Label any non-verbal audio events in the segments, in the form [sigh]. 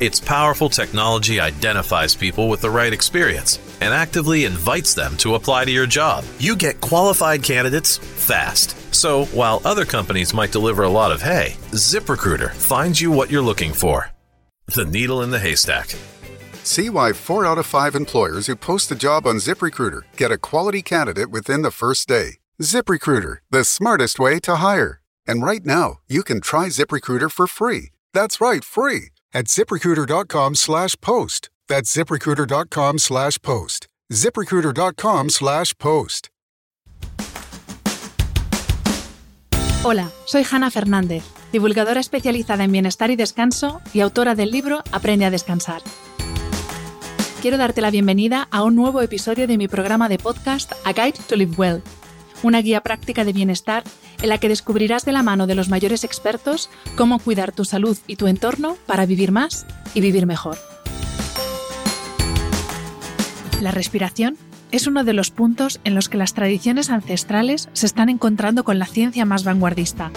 Its powerful technology identifies people with the right experience and actively invites them to apply to your job. You get qualified candidates fast. So, while other companies might deliver a lot of hay, ZipRecruiter finds you what you're looking for. The needle in the haystack. See why four out of five employers who post a job on ZipRecruiter get a quality candidate within the first day. ZipRecruiter, the smartest way to hire. And right now, you can try ZipRecruiter for free. That's right, free at ziprecruiter.com slash post. That's ziprecruiter.com slash post. ziprecruiter.com slash post. Hola, soy Hanna Fernández, divulgadora especializada en bienestar y descanso y autora del libro Aprende a descansar. Quiero darte la bienvenida a un nuevo episodio de mi programa de podcast A Guide to Live Well, una guía práctica de bienestar en la que descubrirás de la mano de los mayores expertos cómo cuidar tu salud y tu entorno para vivir más y vivir mejor. La respiración es uno de los puntos en los que las tradiciones ancestrales se están encontrando con la ciencia más vanguardista.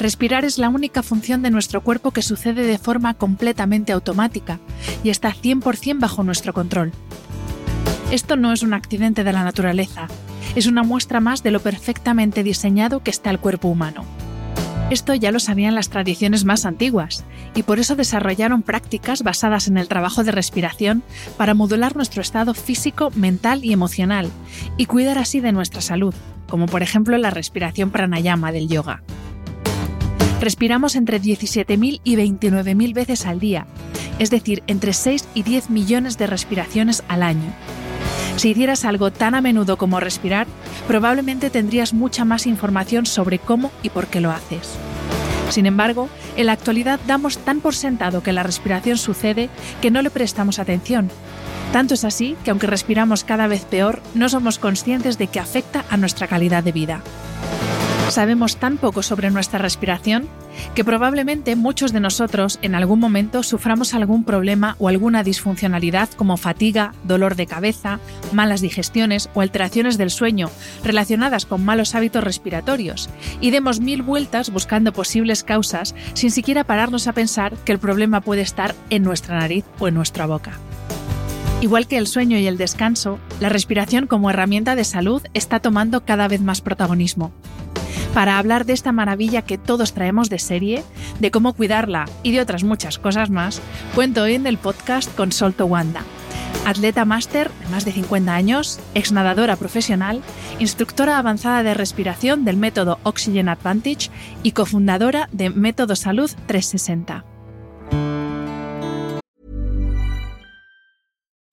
Respirar es la única función de nuestro cuerpo que sucede de forma completamente automática y está 100% bajo nuestro control. Esto no es un accidente de la naturaleza, es una muestra más de lo perfectamente diseñado que está el cuerpo humano. Esto ya lo sabían las tradiciones más antiguas, y por eso desarrollaron prácticas basadas en el trabajo de respiración para modular nuestro estado físico, mental y emocional, y cuidar así de nuestra salud, como por ejemplo la respiración pranayama del yoga. Respiramos entre 17.000 y 29.000 veces al día, es decir, entre 6 y 10 millones de respiraciones al año. Si hicieras algo tan a menudo como respirar, probablemente tendrías mucha más información sobre cómo y por qué lo haces. Sin embargo, en la actualidad damos tan por sentado que la respiración sucede que no le prestamos atención. Tanto es así que aunque respiramos cada vez peor, no somos conscientes de que afecta a nuestra calidad de vida. Sabemos tan poco sobre nuestra respiración que probablemente muchos de nosotros en algún momento suframos algún problema o alguna disfuncionalidad como fatiga, dolor de cabeza, malas digestiones o alteraciones del sueño relacionadas con malos hábitos respiratorios y demos mil vueltas buscando posibles causas sin siquiera pararnos a pensar que el problema puede estar en nuestra nariz o en nuestra boca. Igual que el sueño y el descanso, la respiración como herramienta de salud está tomando cada vez más protagonismo para hablar de esta maravilla que todos traemos de serie, de cómo cuidarla y de otras muchas cosas más, cuento hoy en el podcast con Solto Wanda, atleta máster de más de 50 años, ex nadadora profesional, instructora avanzada de respiración del método Oxygen Advantage y cofundadora de Método Salud 360.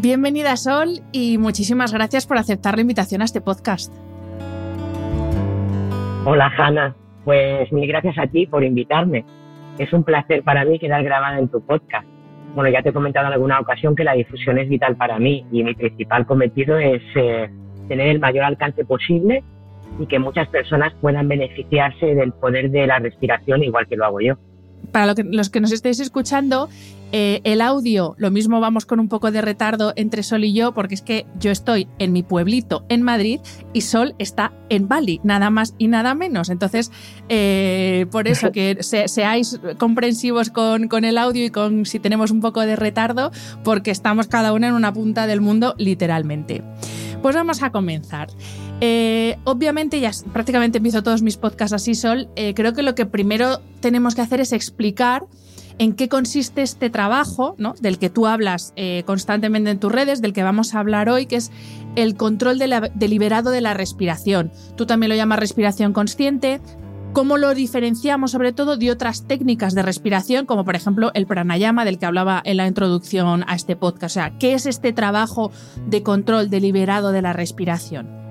Bienvenida Sol y muchísimas gracias por aceptar la invitación a este podcast. Hola Hanna, pues mil gracias a ti por invitarme. Es un placer para mí quedar grabada en tu podcast. Bueno, ya te he comentado en alguna ocasión que la difusión es vital para mí y mi principal cometido es eh, tener el mayor alcance posible y que muchas personas puedan beneficiarse del poder de la respiración igual que lo hago yo. Para los que nos estéis escuchando, eh, el audio, lo mismo vamos con un poco de retardo entre Sol y yo, porque es que yo estoy en mi pueblito en Madrid y Sol está en Bali, nada más y nada menos. Entonces, eh, por eso que seáis comprensivos con, con, el audio y con si tenemos un poco de retardo, porque estamos cada una en una punta del mundo, literalmente. Pues vamos a comenzar. Eh, obviamente, ya prácticamente empiezo todos mis podcasts así, Sol. Eh, creo que lo que primero tenemos que hacer es explicar en qué consiste este trabajo, ¿no? del que tú hablas eh, constantemente en tus redes, del que vamos a hablar hoy, que es el control deliberado de la respiración. Tú también lo llamas respiración consciente. ¿Cómo lo diferenciamos sobre todo de otras técnicas de respiración, como por ejemplo el pranayama del que hablaba en la introducción a este podcast? O sea, ¿qué es este trabajo de control deliberado de la respiración?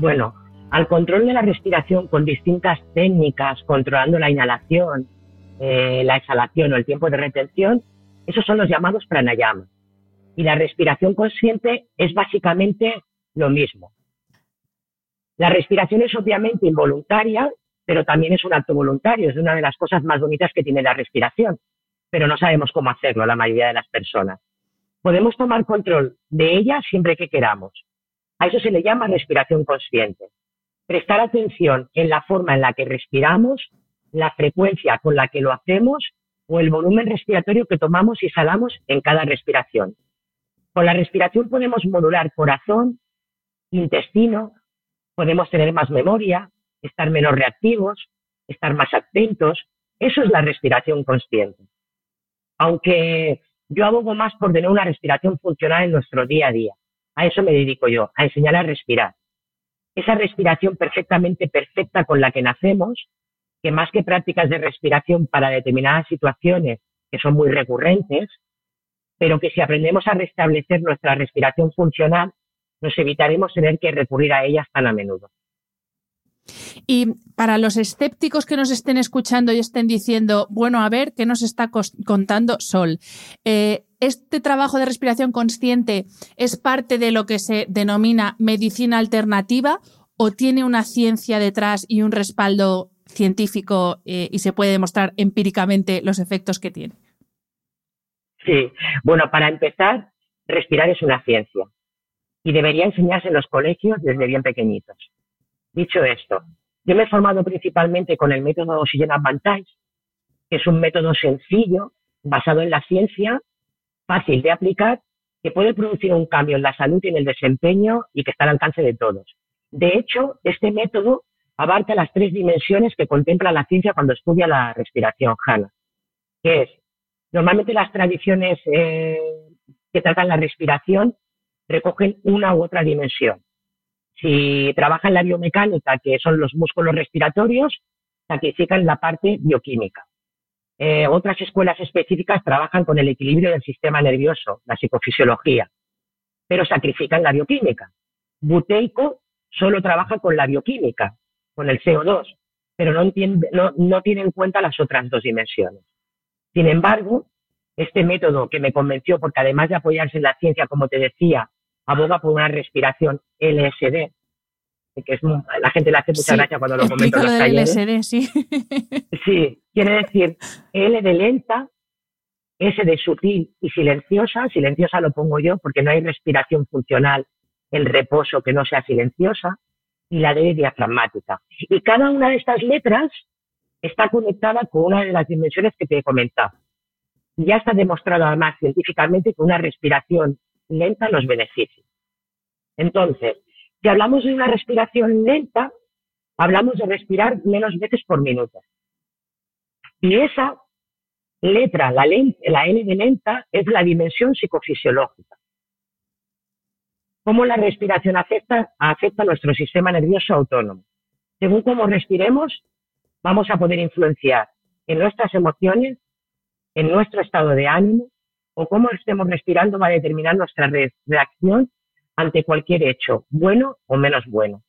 Bueno, al control de la respiración con distintas técnicas, controlando la inhalación, eh, la exhalación o el tiempo de retención, esos son los llamados pranayamas. Y la respiración consciente es básicamente lo mismo. La respiración es obviamente involuntaria, pero también es un acto voluntario. Es una de las cosas más bonitas que tiene la respiración, pero no sabemos cómo hacerlo la mayoría de las personas. Podemos tomar control de ella siempre que queramos. A eso se le llama respiración consciente. Prestar atención en la forma en la que respiramos, la frecuencia con la que lo hacemos o el volumen respiratorio que tomamos y exhalamos en cada respiración. Con la respiración podemos modular corazón, intestino, podemos tener más memoria, estar menos reactivos, estar más atentos. Eso es la respiración consciente. Aunque yo abogo más por tener una respiración funcional en nuestro día a día. A eso me dedico yo, a enseñar a respirar. Esa respiración perfectamente perfecta con la que nacemos, que más que prácticas de respiración para determinadas situaciones que son muy recurrentes, pero que si aprendemos a restablecer nuestra respiración funcional, nos evitaremos tener que recurrir a ellas tan a menudo. Y para los escépticos que nos estén escuchando y estén diciendo, bueno, a ver, ¿qué nos está contando Sol? Eh, ¿Este trabajo de respiración consciente es parte de lo que se denomina medicina alternativa o tiene una ciencia detrás y un respaldo científico eh, y se puede demostrar empíricamente los efectos que tiene? Sí, bueno, para empezar, respirar es una ciencia y debería enseñarse en los colegios desde bien pequeñitos. Dicho esto, yo me he formado principalmente con el método Oxygen Advantage, que es un método sencillo, basado en la ciencia, fácil de aplicar, que puede producir un cambio en la salud y en el desempeño y que está al alcance de todos. De hecho, este método abarca las tres dimensiones que contempla la ciencia cuando estudia la respiración HANA, que es, normalmente las tradiciones eh, que tratan la respiración recogen una u otra dimensión. Si trabaja en la biomecánica, que son los músculos respiratorios, sacrifican la parte bioquímica. Eh, otras escuelas específicas trabajan con el equilibrio del sistema nervioso, la psicofisiología, pero sacrifican la bioquímica. Buteico solo trabaja con la bioquímica, con el CO2, pero no, no, no tiene en cuenta las otras dos dimensiones. Sin embargo, este método que me convenció, porque además de apoyarse en la ciencia, como te decía, aboga por una respiración LSD, que es, la gente le hace mucha gracia cuando lo comento en los talleres. LSD, sí. [laughs] sí, quiere decir L de lenta, S de sutil y silenciosa. Silenciosa lo pongo yo porque no hay respiración funcional en reposo que no sea silenciosa. Y la D de diafragmática. Y cada una de estas letras está conectada con una de las dimensiones que te he comentado. Ya está demostrado además científicamente que una respiración lenta nos beneficia. Entonces, si hablamos de una respiración lenta, hablamos de respirar menos veces por minuto. Y esa letra, la, la N de lenta, es la dimensión psicofisiológica. Cómo la respiración afecta, afecta a nuestro sistema nervioso autónomo. Según cómo respiremos, vamos a poder influenciar en nuestras emociones, en nuestro estado de ánimo, o cómo estemos respirando va a determinar nuestra reacción ante cualquier hecho, bueno o menos bueno.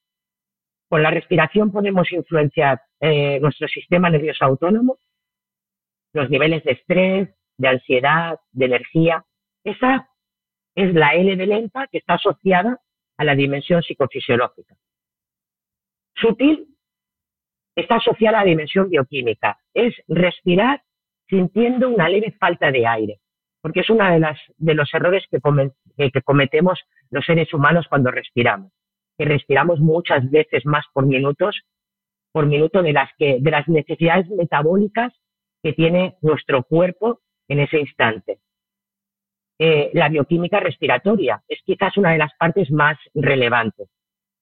Con la respiración podemos influenciar eh, nuestro sistema nervioso autónomo, los niveles de estrés, de ansiedad, de energía. Esa es la L de lenta que está asociada a la dimensión psicofisiológica. Sutil está asociada a la dimensión bioquímica. Es respirar sintiendo una leve falta de aire, porque es uno de, las, de los errores que, que cometemos los seres humanos cuando respiramos, que respiramos muchas veces más por minutos, por minuto de las, que, de las necesidades metabólicas que tiene nuestro cuerpo en ese instante. Eh, la bioquímica respiratoria es quizás una de las partes más relevantes.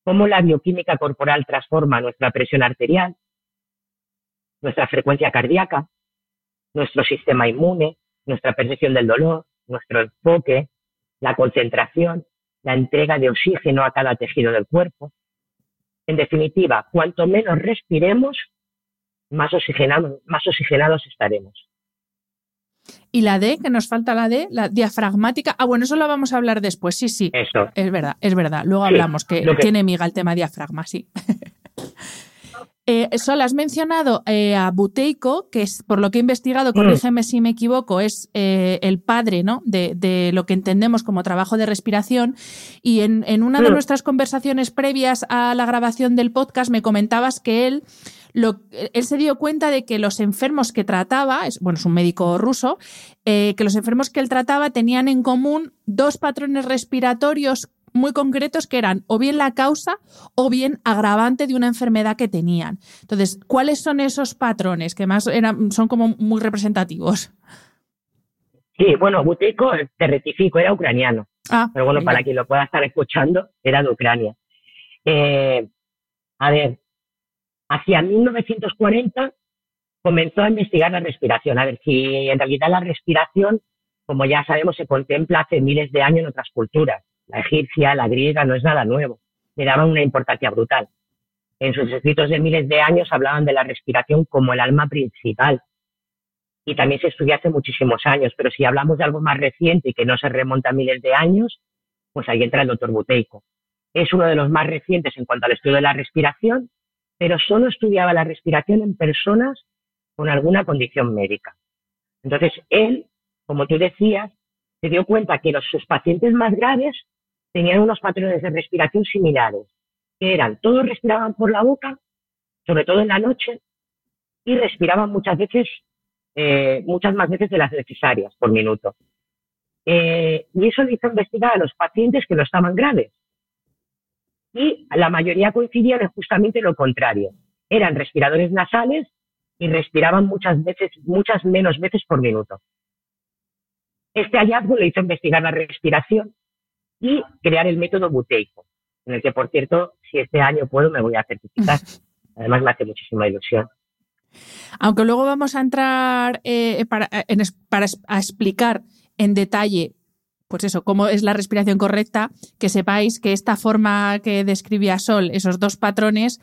Cómo la bioquímica corporal transforma nuestra presión arterial, nuestra frecuencia cardíaca, nuestro sistema inmune, nuestra percepción del dolor, nuestro enfoque, la concentración, la entrega de oxígeno a cada tejido del cuerpo. En definitiva, cuanto menos respiremos, más oxigenados, más oxigenados estaremos. Y la D, que nos falta la D, la diafragmática. Ah, bueno, eso lo vamos a hablar después. Sí, sí. Eso. Es verdad, es verdad. Luego hablamos que, tiene miga el tema diafragma, sí. [laughs] Eh, Sol, has mencionado eh, a Buteyko, que es, por lo que he investigado, mm. corrígeme si me equivoco, es eh, el padre ¿no? de, lo que entendemos como trabajo de respiración. Y en, en una de mm. nuestras conversaciones previas a la grabación del podcast me comentabas que él él se dio cuenta de que los enfermos que trataba, es, bueno, es un médico ruso, eh, que los enfermos que él trataba tenían en común dos patrones respiratorios muy concretos que eran o bien la causa o bien agravante de una enfermedad que tenían. Entonces, ¿cuáles son esos patrones que más eran, son como muy representativos? Sí, bueno, Buteyko, te rectifico, era ucraniano. Ah, pero bueno, para quien lo pueda estar escuchando, era de Ucrania. Eh, a ver, hacia 1940 comenzó a investigar la respiración, a ver si en realidad la respiración, como ya sabemos, se contempla hace miles de años en otras culturas. La egipcia, la griega, no es nada nuevo. Le daban una importancia brutal. En sus escritos de miles de años hablaban de la respiración como el alma principal. Y también se estudia hace muchísimos años, pero si hablamos de algo más reciente y que no se remonta a miles de años, pues ahí entra el doctor Buteyko. Es uno de los más recientes en cuanto al estudio de la respiración pero solo estudiaba la respiración en personas con alguna condición médica. Entonces, él, como tú decías, se dio cuenta que los, sus pacientes más graves tenían unos patrones de respiración similares, que eran, todos respiraban por la boca, sobre todo en la noche, y respiraban muchas veces, eh, muchas más veces de las necesarias por minuto. Eh, y eso le hizo investigar a los pacientes que no estaban graves y la mayoría coincidían en justamente lo contrario. Eran respiradores nasales y respiraban muchas veces, muchas menos veces por minuto. Este hallazgo le hizo investigar la respiración y crear el método buteico, en el que, por cierto, si este año puedo, me voy a certificar. [laughs] Además, me hace muchísima ilusión. Aunque luego vamos a entrar eh, para, para a explicar en detalle pues eso, cómo es la respiración correcta, que sepáis que esta forma que describía Sol, esos dos patrones,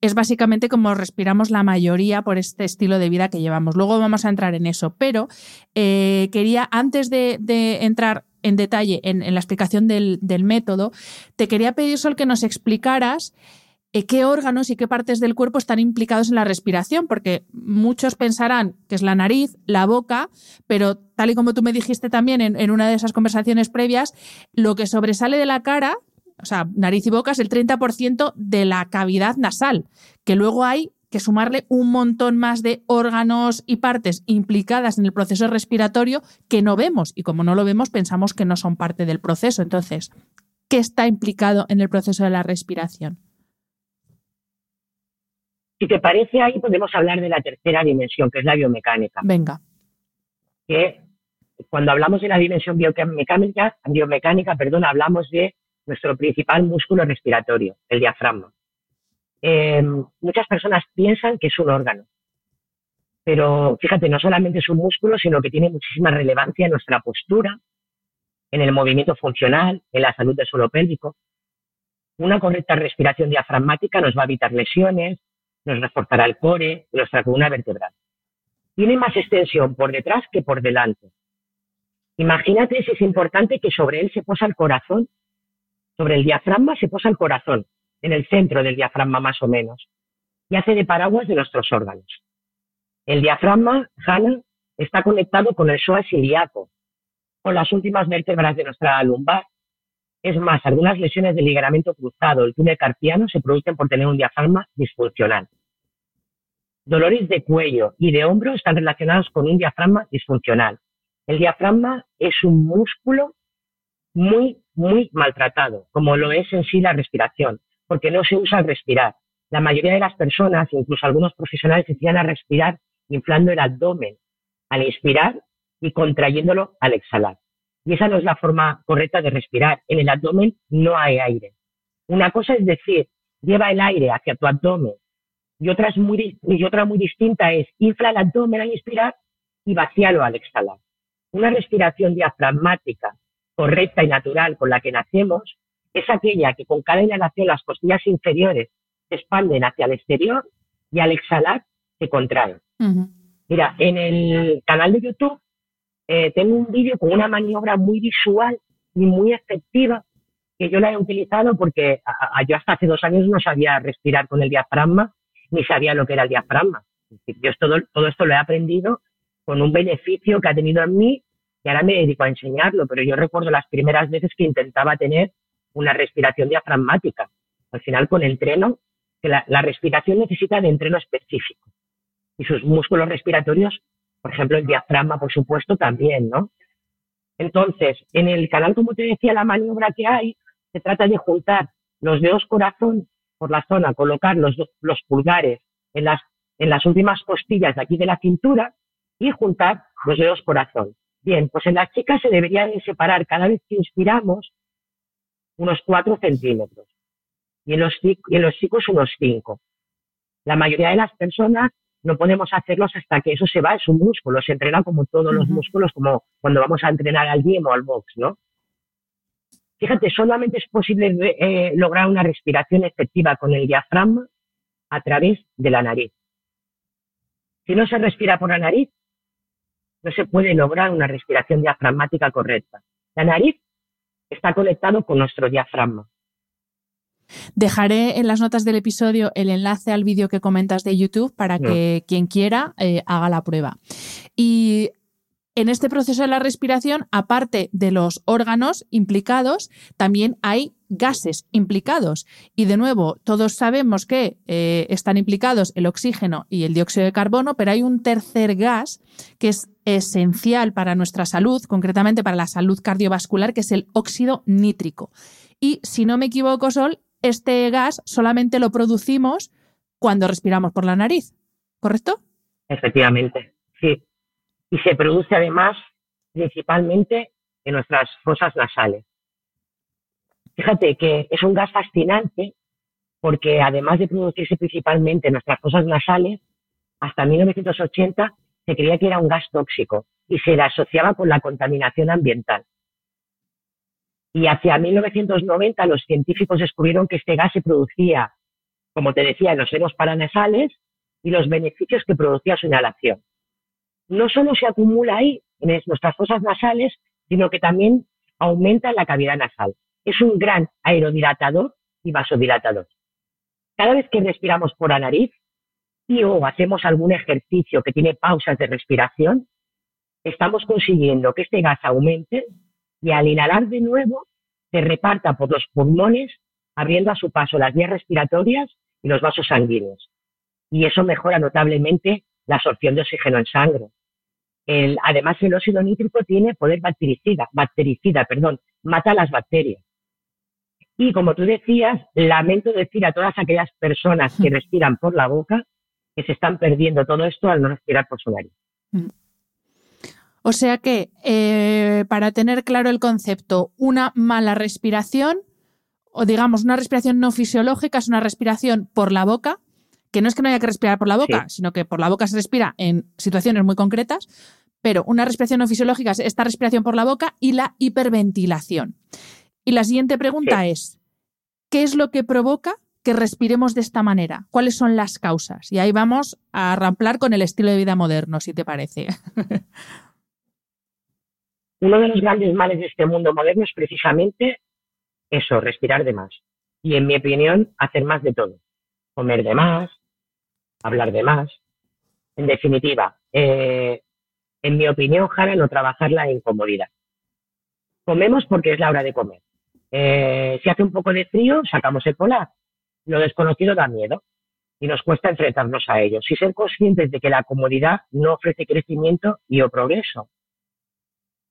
es básicamente como respiramos la mayoría por este estilo de vida que llevamos. Luego vamos a entrar en eso, pero eh, quería, antes de, entrar en detalle en, la explicación del, método, te quería pedir, Sol, que nos explicaras eh, qué órganos y qué partes del cuerpo están implicados en la respiración, porque muchos pensarán que es la nariz, la boca, pero tal y como tú me dijiste también en, una de esas conversaciones previas, lo que sobresale de la cara, o sea, nariz y boca es el 30% de la cavidad nasal, que luego hay que sumarle un montón más de órganos y partes implicadas en el proceso respiratorio que no vemos y como no lo vemos pensamos que no son parte del proceso. Entonces, ¿qué está implicado en el proceso de la respiración? Si te parece, ahí podemos hablar de la tercera dimensión, que es la biomecánica. Venga. Que cuando hablamos de la dimensión biomecánica, biomecánica perdón, hablamos de nuestro principal músculo respiratorio, el diafragma. Eh, muchas personas piensan que es un órgano, pero fíjate, no solamente es un músculo, sino que tiene muchísima relevancia en nuestra postura, en el movimiento funcional, en la salud del suelo pélvico. Una correcta respiración diafragmática nos va a evitar lesiones, nos reforzará el core, nuestra columna vertebral. Tiene más extensión por detrás que por delante. Imagínate si es importante que sobre él se posa el corazón, sobre el diafragma se posa el corazón, en el centro del diafragma más o menos, y hace de paraguas de nuestros órganos. El diafragma, Hanna, está conectado con el psoas ilíaco, con las últimas vértebras de nuestra lumbar. Es más, algunas lesiones del ligamento cruzado, el túnel carpiano, se producen por tener un diafragma disfuncional. dolores de cuello y de hombro están relacionados con un diafragma disfuncional. El diafragma es un músculo muy, muy maltratado, como lo es en sí la respiración, porque no se usa al respirar. La mayoría de las personas, incluso algunos profesionales, se a respirar inflando el abdomen al inspirar y contrayéndolo al exhalar. Y esa no es la forma correcta de respirar. En el abdomen no hay aire. Una cosa es decir, lleva el aire hacia tu abdomen y otra, muy, y otra muy distinta es infla el abdomen al inspirar y vacíalo al exhalar. Una respiración diafragmática correcta y natural con la que nacemos es aquella que con cada inhalación las costillas inferiores se expanden hacia el exterior y al exhalar se contraen. Mira, en el canal de YouTube eh, tengo un vídeo con una maniobra muy visual y muy efectiva que yo la he utilizado porque yo hasta hace dos años no sabía respirar con el diafragma ni sabía lo que era el diafragma. Yo todo, todo esto lo he aprendido con un beneficio que ha tenido en mí y ahora me dedico a enseñarlo, pero yo recuerdo las primeras veces que intentaba tener una respiración diafragmática. Al final, con entreno, que la, respiración necesita de entreno específico. Y sus músculos respiratorios, por ejemplo, el diafragma, por supuesto, también, ¿no? Entonces, en el canal, como te decía, la maniobra que hay, se trata de juntar los dedos corazón por la zona, colocar los, los pulgares en las, en las últimas costillas de aquí de la cintura y juntar los dedos corazón. Bien, pues en las chicas se deberían separar cada vez que inspiramos unos 4 centímetros y en, los, y en los chicos unos 5. La mayoría de las personas no podemos hacerlos hasta que eso se va, es un músculo, se entrena como todos los músculos, como cuando vamos a entrenar al gym o al box, ¿no? Fíjate, solamente es posible eh, lograr una respiración efectiva con el diafragma a través de la nariz. Si no se respira por la nariz, no se puede lograr una respiración diafragmática correcta. La nariz está conectado con nuestro diafragma. Dejaré en las notas del episodio el enlace al vídeo que comentas de YouTube para que quien quiera eh, haga la prueba. Y en este proceso de la respiración, aparte de los órganos implicados, también hay gases implicados. Y de nuevo, todos sabemos que eh, están implicados el oxígeno y el dióxido de carbono, pero hay un tercer gas que es esencial para nuestra salud, concretamente para la salud cardiovascular, que es el óxido nítrico. Y si no me equivoco, Sol, este gas solamente lo producimos cuando respiramos por la nariz, ¿correcto? Efectivamente, sí y se produce además principalmente en nuestras fosas nasales. Fíjate que es un gas fascinante porque además de producirse principalmente en nuestras fosas nasales, hasta 1980 se creía que era un gas tóxico y se le asociaba con la contaminación ambiental. Y hacia 1990 los científicos descubrieron que este gas se producía, como te decía, en los senos paranasales y los beneficios que producía su inhalación no solo se acumula ahí en nuestras fosas nasales, sino que también aumenta en la cavidad nasal. Es un gran aerodilatador y vasodilatador. Cada vez que respiramos por la nariz y o hacemos algún ejercicio que tiene pausas de respiración, estamos consiguiendo que este gas aumente y al inhalar de nuevo se reparta por los pulmones, abriendo a su paso las vías respiratorias y los vasos sanguíneos. Y eso mejora notablemente la absorción de oxígeno en sangre, además, el óxido nítrico tiene poder bactericida, bactericida, perdón, mata las bacterias. Y como tú decías, lamento decir a todas aquellas personas que mm. respiran por la boca que se están perdiendo todo esto al no respirar por su nariz. Mm. O sea que, eh, para tener claro el concepto, una mala respiración, o digamos una respiración no fisiológica, es una respiración por la boca, que no es que no haya que respirar por la boca, sino que por la boca se respira en situaciones muy concretas, pero una respiración no fisiológica es esta respiración por la boca y la hiperventilación. Y la siguiente pregunta es, ¿qué es lo que provoca que respiremos de esta manera? ¿Cuáles son las causas? Y ahí vamos a ramplar con el estilo de vida moderno, si te parece. [laughs] Uno de los grandes males de este mundo moderno es precisamente eso, respirar de más. Y en mi opinión, hacer más de todo. Comer de más, hablar de más. En definitiva, eh, en mi opinión, Jara, no trabajar la incomodidad. Comemos porque es la hora de comer. Eh, si hace un poco de frío, sacamos el polar. Lo desconocido da miedo. y nos cuesta enfrentarnos a ellos y ser conscientes de que la comodidad no ofrece crecimiento y o progreso.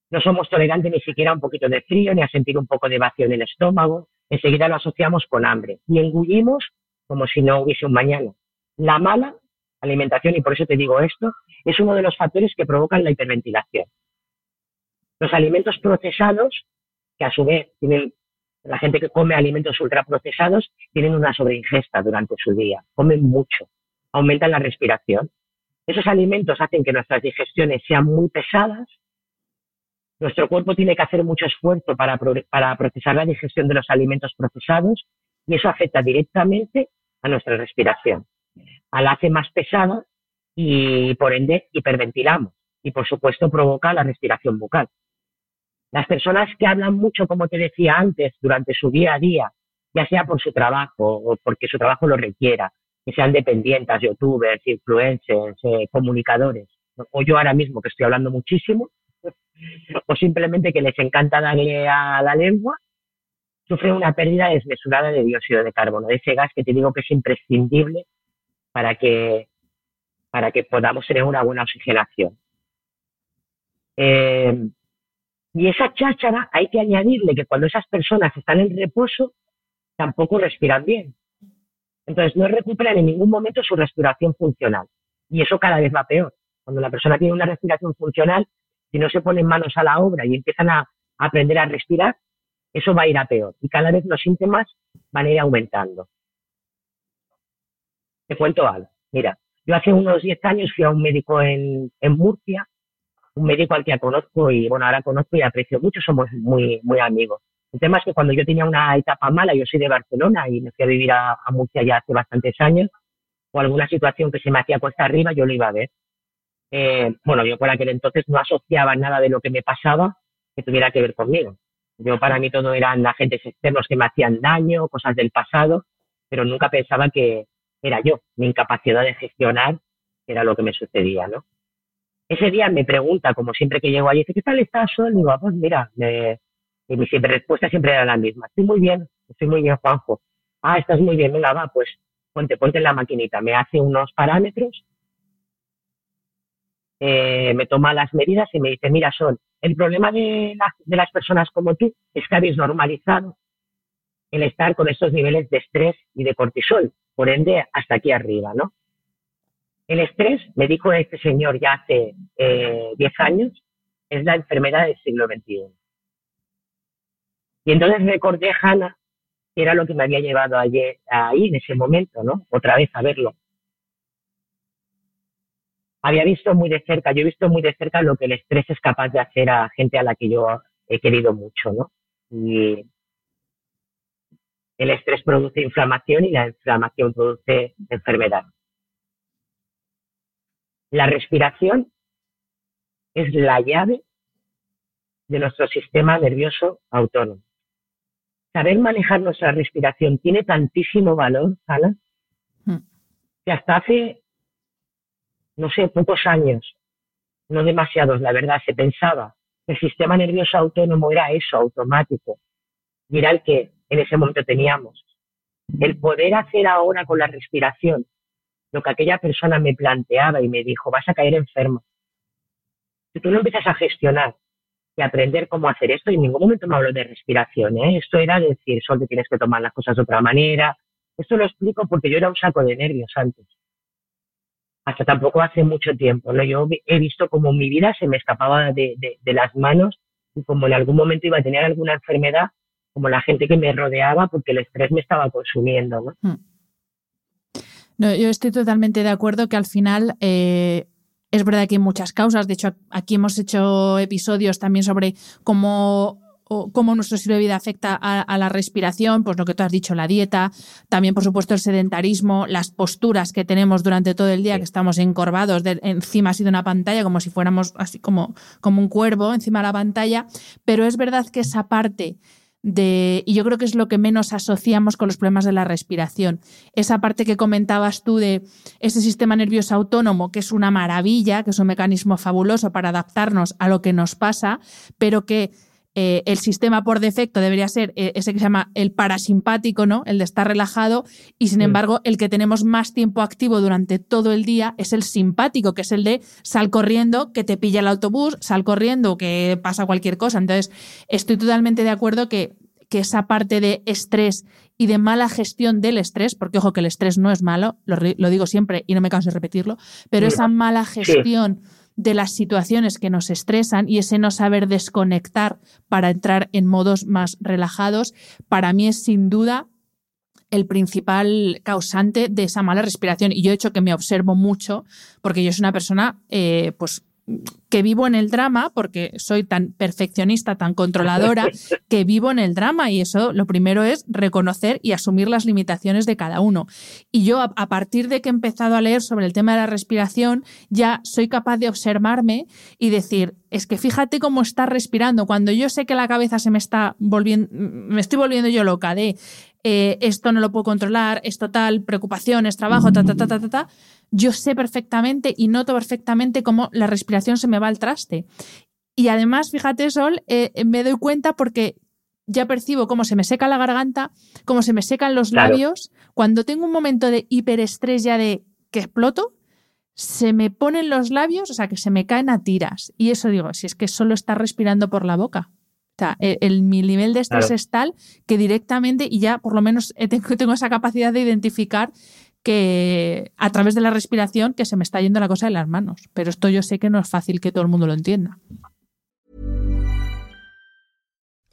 No somos tolerantes ni siquiera a un poquito de frío ni a sentir un poco de vacío en el estómago. Enseguida lo asociamos con hambre y engullimos como si no hubiese un mañana. La mala alimentación, y por eso te digo esto, es uno de los factores que provocan la hiperventilación. Los alimentos procesados, que a su vez tienen la gente que come alimentos ultraprocesados tienen una sobreingesta durante su día, comen mucho, aumentan la respiración. Esos alimentos hacen que nuestras digestiones sean muy pesadas. Nuestro cuerpo tiene que hacer mucho esfuerzo para, procesar la digestión de los alimentos procesados y eso afecta directamente a nuestra respiración. La hace más pesada y por ende hiperventilamos y por supuesto provoca la respiración bucal. Las personas que hablan mucho, como te decía antes, durante su día a día, ya sea por su trabajo o porque su trabajo lo requiera, que sean dependientes, youtubers, influencers, eh, comunicadores, o yo ahora mismo que estoy hablando muchísimo, [laughs] o simplemente que les encanta darle a la lengua, sufren una pérdida desmesurada de dióxido de carbono, de ese gas que te digo que es imprescindible para que, para que podamos tener una buena oxigenación. Eh, y esa cháchara hay que añadirle que cuando esas personas están en reposo, tampoco respiran bien. Entonces no recuperan en ningún momento su respiración funcional. Y eso cada vez va peor. Cuando la persona tiene una respiración funcional, si no se ponen manos a la obra y empiezan a, aprender a respirar, eso va a ir a peor. Y cada vez los síntomas van a ir aumentando. Te cuento algo. Mira, yo hace unos 10 años fui a un médico en, en Murcia un médico al que conozco y bueno, ahora conozco y aprecio mucho, somos muy, muy amigos. El tema es que cuando yo tenía una etapa mala, yo soy de Barcelona y me fui a vivir a, Murcia ya hace bastantes años, o alguna situación que se me hacía cuesta arriba, yo lo iba a ver. Eh, bueno, yo por aquel entonces no asociaba nada de lo que me pasaba que tuviera que ver conmigo. Yo para mí todo eran agentes externos que me hacían daño, cosas del pasado, pero nunca pensaba que era yo, mi incapacidad de gestionar era lo que me sucedía, ¿no? Ese día me pregunta, como siempre que llego allí, ¿qué tal estás, Sol? Digo, ah, pues mira, y mi siempre, respuesta siempre era la misma. Estoy muy bien, estoy muy bien, Juanjo. Ah, estás muy bien, venga, va, pues ponte, ponte en la maquinita. Me hace unos parámetros, eh, me toma las medidas y me dice, mira, Sol, el problema de, de las personas como tú es que habéis normalizado el estar con estos niveles de estrés y de cortisol, por ende, hasta aquí arriba, ¿no? El estrés, me dijo este señor ya hace 10 eh, años, es la enfermedad del siglo XXI. Y entonces recordé a Hannah, que era lo que me había llevado ayer, ahí en ese momento, ¿no? Otra vez a verlo. Había visto muy de cerca, yo he visto muy de cerca lo que el estrés es capaz de hacer a gente a la que yo he querido mucho, ¿no? Y el estrés produce inflamación y la inflamación produce enfermedad. La respiración es la llave de nuestro sistema nervioso autónomo. Saber manejar nuestra respiración tiene tantísimo valor, Ana, hmm. que hasta hace, no sé, pocos años, no demasiados, la verdad, se pensaba que el sistema nervioso autónomo era eso, automático, y era el que en ese momento teníamos. El poder hacer ahora con la respiración lo que aquella persona me planteaba y me dijo, vas a caer enfermo. Si tú no empiezas a gestionar y aprender cómo hacer esto, y en ningún momento me hablo de respiración, ¿eh? esto era decir, Sol, que tienes que tomar las cosas de otra manera. Esto lo explico porque yo era un saco de nervios antes. Hasta tampoco hace mucho tiempo, ¿no? Yo he visto como mi vida se me escapaba de, las manos y como en algún momento iba a tener alguna enfermedad, como la gente que me rodeaba, porque el estrés me estaba consumiendo, ¿no? Hmm. No, yo estoy totalmente de acuerdo que al final eh, es verdad que hay muchas causas. De hecho, aquí hemos hecho episodios también sobre cómo cómo nuestro estilo de vida afecta a, la respiración, pues lo que tú has dicho, la dieta, también por supuesto el sedentarismo, las posturas que tenemos durante todo el día, que estamos encorvados encima así de una pantalla, como si fuéramos así como, como un cuervo encima de la pantalla, pero es verdad que esa parte y yo creo que es lo que menos asociamos con los problemas de la respiración. Esa parte que comentabas tú de ese sistema nervioso autónomo, que es una maravilla, que es un mecanismo fabuloso para adaptarnos a lo que nos pasa, pero que eh, el sistema por defecto debería ser eh, ese que se llama el parasimpático, ¿no? El de estar relajado, y sin embargo, el que tenemos más tiempo activo durante todo el día es el simpático, que es el de sal corriendo, que te pilla el autobús, sal corriendo, que pasa cualquier cosa. Entonces, estoy totalmente de acuerdo que, que esa parte de estrés y de mala gestión del estrés, porque ojo que el estrés no es malo, lo, digo siempre y no me canso de repetirlo, pero esa mala gestión de las situaciones que nos estresan y ese no saber desconectar para entrar en modos más relajados, para mí es sin duda el principal causante de esa mala respiración. Y yo he hecho que me observo mucho, porque yo soy una persona, eh, pues que vivo en el drama, porque soy tan perfeccionista, tan controladora, [laughs] que vivo en el drama y eso lo primero es reconocer y asumir las limitaciones de cada uno. Y yo a, partir de que he empezado a leer sobre el tema de la respiración, ya soy capaz de observarme y decir, es que fíjate cómo está respirando. Cuando yo sé que la cabeza se me está volviendo, me estoy volviendo yo loca de eh, esto no lo puedo controlar, esto tal, preocupaciones, trabajo, ta, ta, ta, ta, ta, ta yo sé perfectamente y noto perfectamente cómo la respiración se me va al traste. Y además, fíjate, Sol, eh, me doy cuenta porque ya percibo cómo se me seca la garganta, cómo se me secan los labios. Cuando tengo un momento de hiperestrés ya de que exploto, se me ponen los labios, o sea, que se me caen a tiras. Y eso digo, si es que solo está respirando por la boca. O sea, el, mi nivel de estrés es tal que directamente, y ya por lo menos tengo, [laughs] tengo esa capacidad de identificar que a través de la respiración que se me está yendo la cosa de las manos. Pero esto yo sé que no es fácil que todo el mundo lo entienda.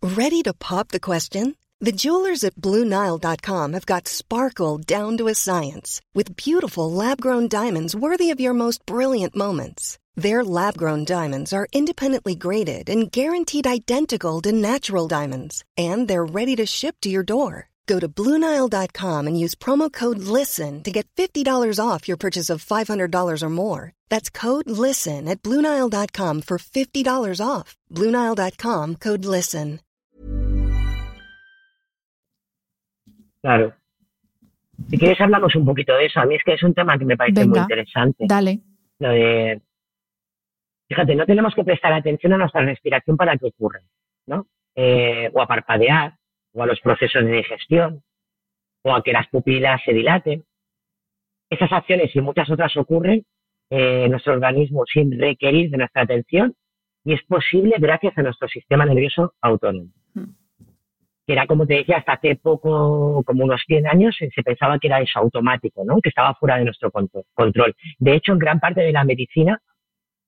Ready to pop the question? The jewelers at BlueNile.com have got sparkle down to a science with beautiful lab-grown diamonds worthy of your most brilliant moments. Their lab-grown diamonds are independently graded and guaranteed identical to natural diamonds, and they're ready to ship to your door. Go to Bluenile.com and use promo code LISTEN to get $50 off your purchase of $500 or more. That's code LISTEN at Bluenile.com for $50 off. Bluenile.com code LISTEN. Claro. Si quieres, hablamos un poquito de eso. A mí es que es un tema que me parece Venga, muy interesante. Dale. Lo de. Fíjate, no tenemos que prestar atención a nuestra respiración para que ocurra, ¿no? Eh, o a parpadear o a los procesos de digestión, o a que las pupilas se dilaten. Esas acciones y muchas otras ocurren en nuestro organismo sin requerir de nuestra atención y es posible gracias a nuestro sistema nervioso autónomo. Hmm. Que era, como te decía, hasta hace poco, como unos 100 años, se pensaba que era eso automático, ¿no? que estaba fuera de nuestro control. De hecho, en gran parte de la medicina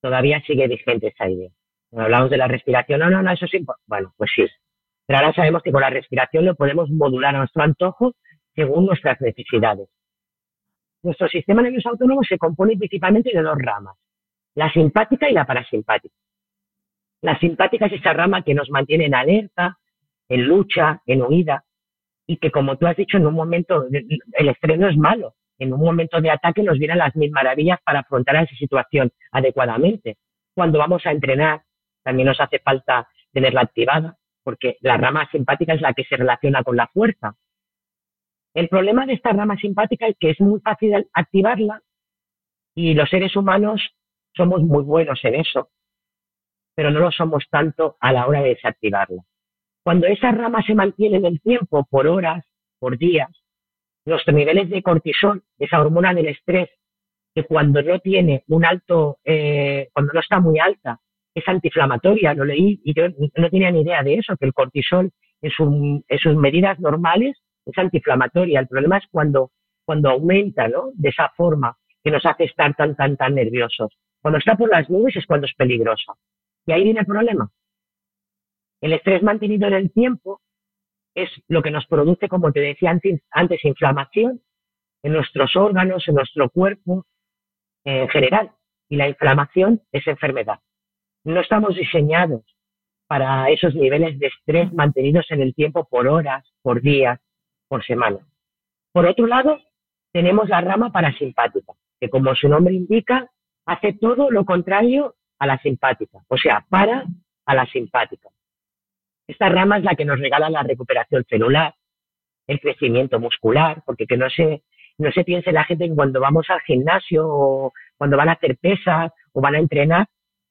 todavía sigue vigente esa idea. Cuando hablamos de la respiración, no, no, no, eso sí, bueno, pues sí, pero ahora sabemos que con la respiración lo podemos modular a nuestro antojo según nuestras necesidades. Nuestro sistema nervioso autónomo se compone principalmente de dos ramas, la simpática y la parasimpática. La simpática es esa rama que nos mantiene en alerta, en lucha, en huida, y que como tú has dicho, en un momento, el estrés no es malo, en un momento de ataque nos vienen las mil maravillas para afrontar esa situación adecuadamente. Cuando vamos a entrenar, también nos hace falta tenerla activada porque la rama simpática es la que se relaciona con la fuerza. El problema de esta rama simpática es que es muy fácil activarla y los seres humanos somos muy buenos en eso, pero no lo somos tanto a la hora de desactivarla. Cuando esa rama se mantiene en el tiempo, por horas, por días, nuestros niveles de cortisol, esa hormona del estrés, que cuando no tiene un alto, eh, cuando no está muy alta, es antiinflamatoria, lo leí y yo no tenía ni idea de eso, que el cortisol en, sus medidas normales es antiinflamatoria. El problema es cuando, cuando aumenta, ¿no? De esa forma que nos hace estar tan, tan, tan nerviosos. Cuando está por las nubes es cuando es peligrosa. Y ahí viene el problema. El estrés mantenido en el tiempo es lo que nos produce, como te decía antes, antes inflamación en nuestros órganos, en nuestro cuerpo en general. Y la inflamación es enfermedad. No estamos diseñados para esos niveles de estrés mantenidos en el tiempo por horas, por días, por semanas. Por otro lado, tenemos la rama parasimpática, que como su nombre indica, hace todo lo contrario a la simpática, o sea, para a la simpática. Esta rama es la que nos regala la recuperación celular, el crecimiento muscular, porque que no se, no se piense la gente que cuando vamos al gimnasio o cuando van a hacer pesas o van a entrenar,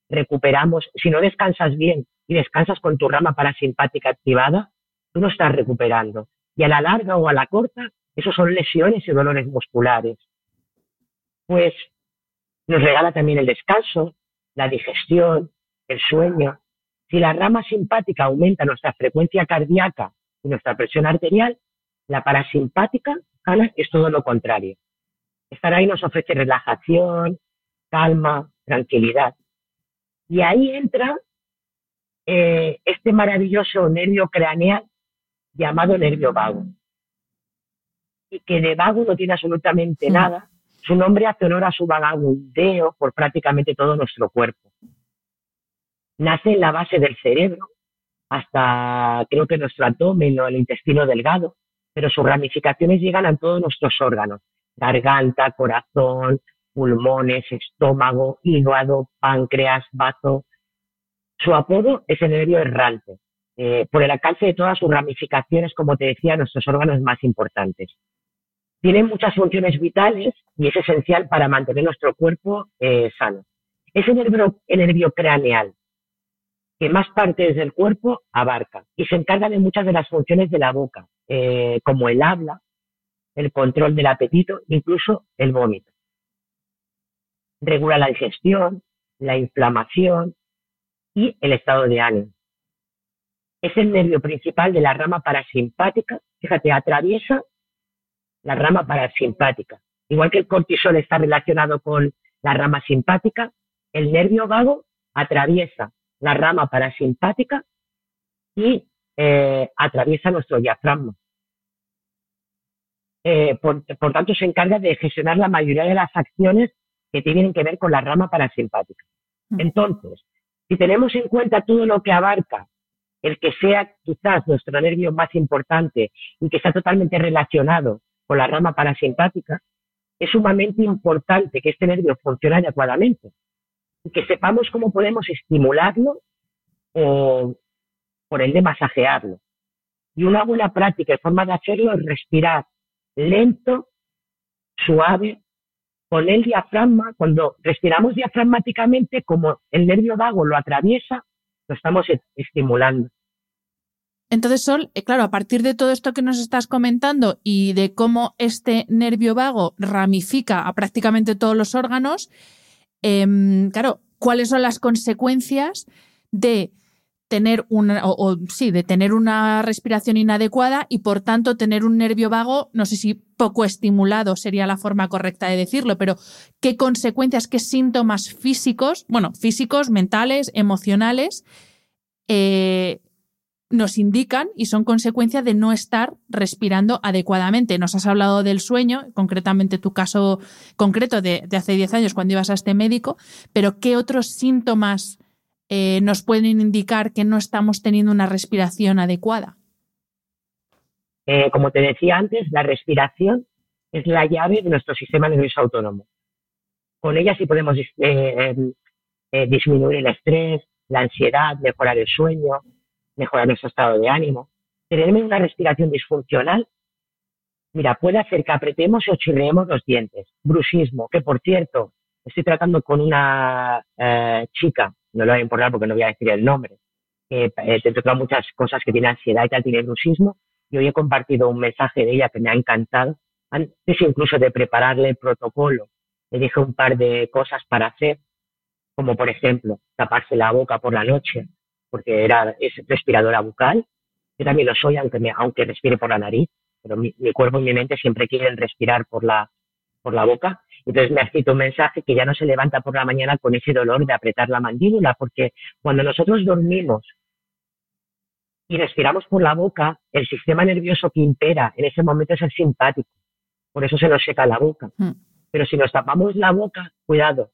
recuperamos, si no descansas bien y descansas con tu rama parasimpática activada, tú no estás recuperando. Y a la larga o a la corta, esos son lesiones y dolores musculares. Pues nos regala también el descanso, la digestión, el sueño. Si la rama simpática aumenta nuestra frecuencia cardíaca y nuestra presión arterial, la parasimpática, es todo lo contrario. Estar ahí nos ofrece relajación, calma, tranquilidad. Y ahí entra eh, este maravilloso nervio craneal llamado nervio vago. Y que de vago no tiene absolutamente nada. Su nombre hace honor a su vagabundeo por prácticamente todo nuestro cuerpo. Nace en la base del cerebro, hasta creo que nuestro abdomen o el intestino delgado, pero sus ramificaciones llegan a todos nuestros órganos, garganta, corazón, pulmones, estómago, hígado, páncreas, bazo. Su apodo es el nervio errante, eh, por el alcance de todas sus ramificaciones, como te decía, nuestros órganos más importantes. Tiene muchas funciones vitales y es esencial para mantener nuestro cuerpo eh, sano. Es el nervio, nervio craneal que más partes del cuerpo abarca y se encarga de muchas de las funciones de la boca, eh, como el habla, el control del apetito, incluso el vómito. Regula la digestión, la inflamación y el estado de ánimo. Es el nervio principal de la rama parasimpática. Fíjate, atraviesa la rama parasimpática. Igual que el cortisol está relacionado con la rama simpática, el nervio vago atraviesa la rama parasimpática y eh, atraviesa nuestro diafragma. Eh, por, tanto, se encarga de gestionar la mayoría de las acciones que tienen que ver con la rama parasimpática. Entonces, si tenemos en cuenta todo lo que abarca el que sea quizás nuestro nervio más importante y que está totalmente relacionado con la rama parasimpática, es sumamente importante que este nervio funcione adecuadamente y que sepamos cómo podemos estimularlo o, por ende, masajearlo. Y una buena práctica y forma de hacerlo es respirar lento, suave, con el diafragma. Cuando respiramos diafragmáticamente, como el nervio vago lo atraviesa, lo estamos estimulando. Entonces, Sol, eh, claro, a partir de todo esto que nos estás comentando y de cómo este nervio vago ramifica a prácticamente todos los órganos, em, claro, ¿cuáles son las consecuencias de tener una, o, sí, de tener una respiración inadecuada y por tanto tener un nervio vago, no sé si poco estimulado sería la forma correcta de decirlo, pero qué consecuencias, qué síntomas físicos, bueno, físicos, mentales, emocionales, eh, nos indican y son consecuencia de no estar respirando adecuadamente. Nos has hablado del sueño, concretamente tu caso concreto de, de hace 10 años cuando ibas a este médico, pero ¿qué otros síntomas eh, nos pueden indicar que no estamos teniendo una respiración adecuada? Eh, como te decía antes, la respiración es la llave de nuestro sistema nervioso autónomo. Con ella sí podemos eh, disminuir el estrés, la ansiedad, mejorar el sueño, mejorar nuestro estado de ánimo. Tenerme una respiración disfuncional, mira, puede hacer que apretemos o chirreemos los dientes. Bruxismo, que por cierto, estoy tratando con una chica no lo voy a importar porque no voy a decir el nombre, eh, te toca muchas cosas que tiene ansiedad y tal, tiene bruxismo, y hoy he compartido un mensaje de ella que me ha encantado, antes incluso de prepararle el protocolo, le dije un par de cosas para hacer, como por ejemplo, taparse la boca por la noche, porque era, es respiradora bucal, yo también lo soy, aunque, me, aunque respire por la nariz, pero mi, mi cuerpo y mi mente siempre quieren respirar por la, por la boca, entonces me ha escrito un mensaje que ya no se levanta por la mañana con ese dolor de apretar la mandíbula, porque cuando nosotros dormimos y respiramos por la boca, el sistema nervioso que impera en ese momento es el simpático. Por eso se nos seca la boca. Hmm. Pero si nos tapamos la boca, cuidado,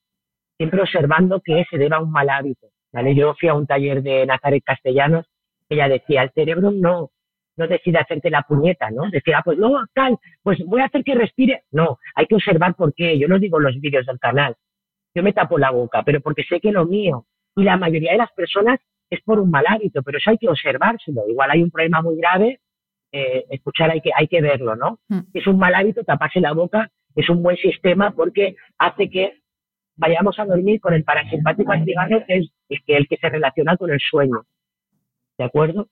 siempre observando que se deba a un mal hábito. ¿vale? Yo fui a un taller de Nazaret Castellanos, ella decía, el cerebro no, no decide hacerte la puñeta, ¿no? Decir, ah, pues no, tal, pues voy a hacer que respire. No, hay que observar por qué. Yo no digo los vídeos del canal. Yo me tapo la boca, pero porque sé que lo mío y la mayoría de las personas es por un mal hábito, pero eso hay que observárselo. Igual hay un problema muy grave, eh, escuchar hay que, hay que verlo, ¿no? Mm. Es un mal hábito taparse la boca, es un buen sistema porque hace que vayamos a dormir con el parasimpático activado, que es que, el que se relaciona con el sueño. ¿De acuerdo?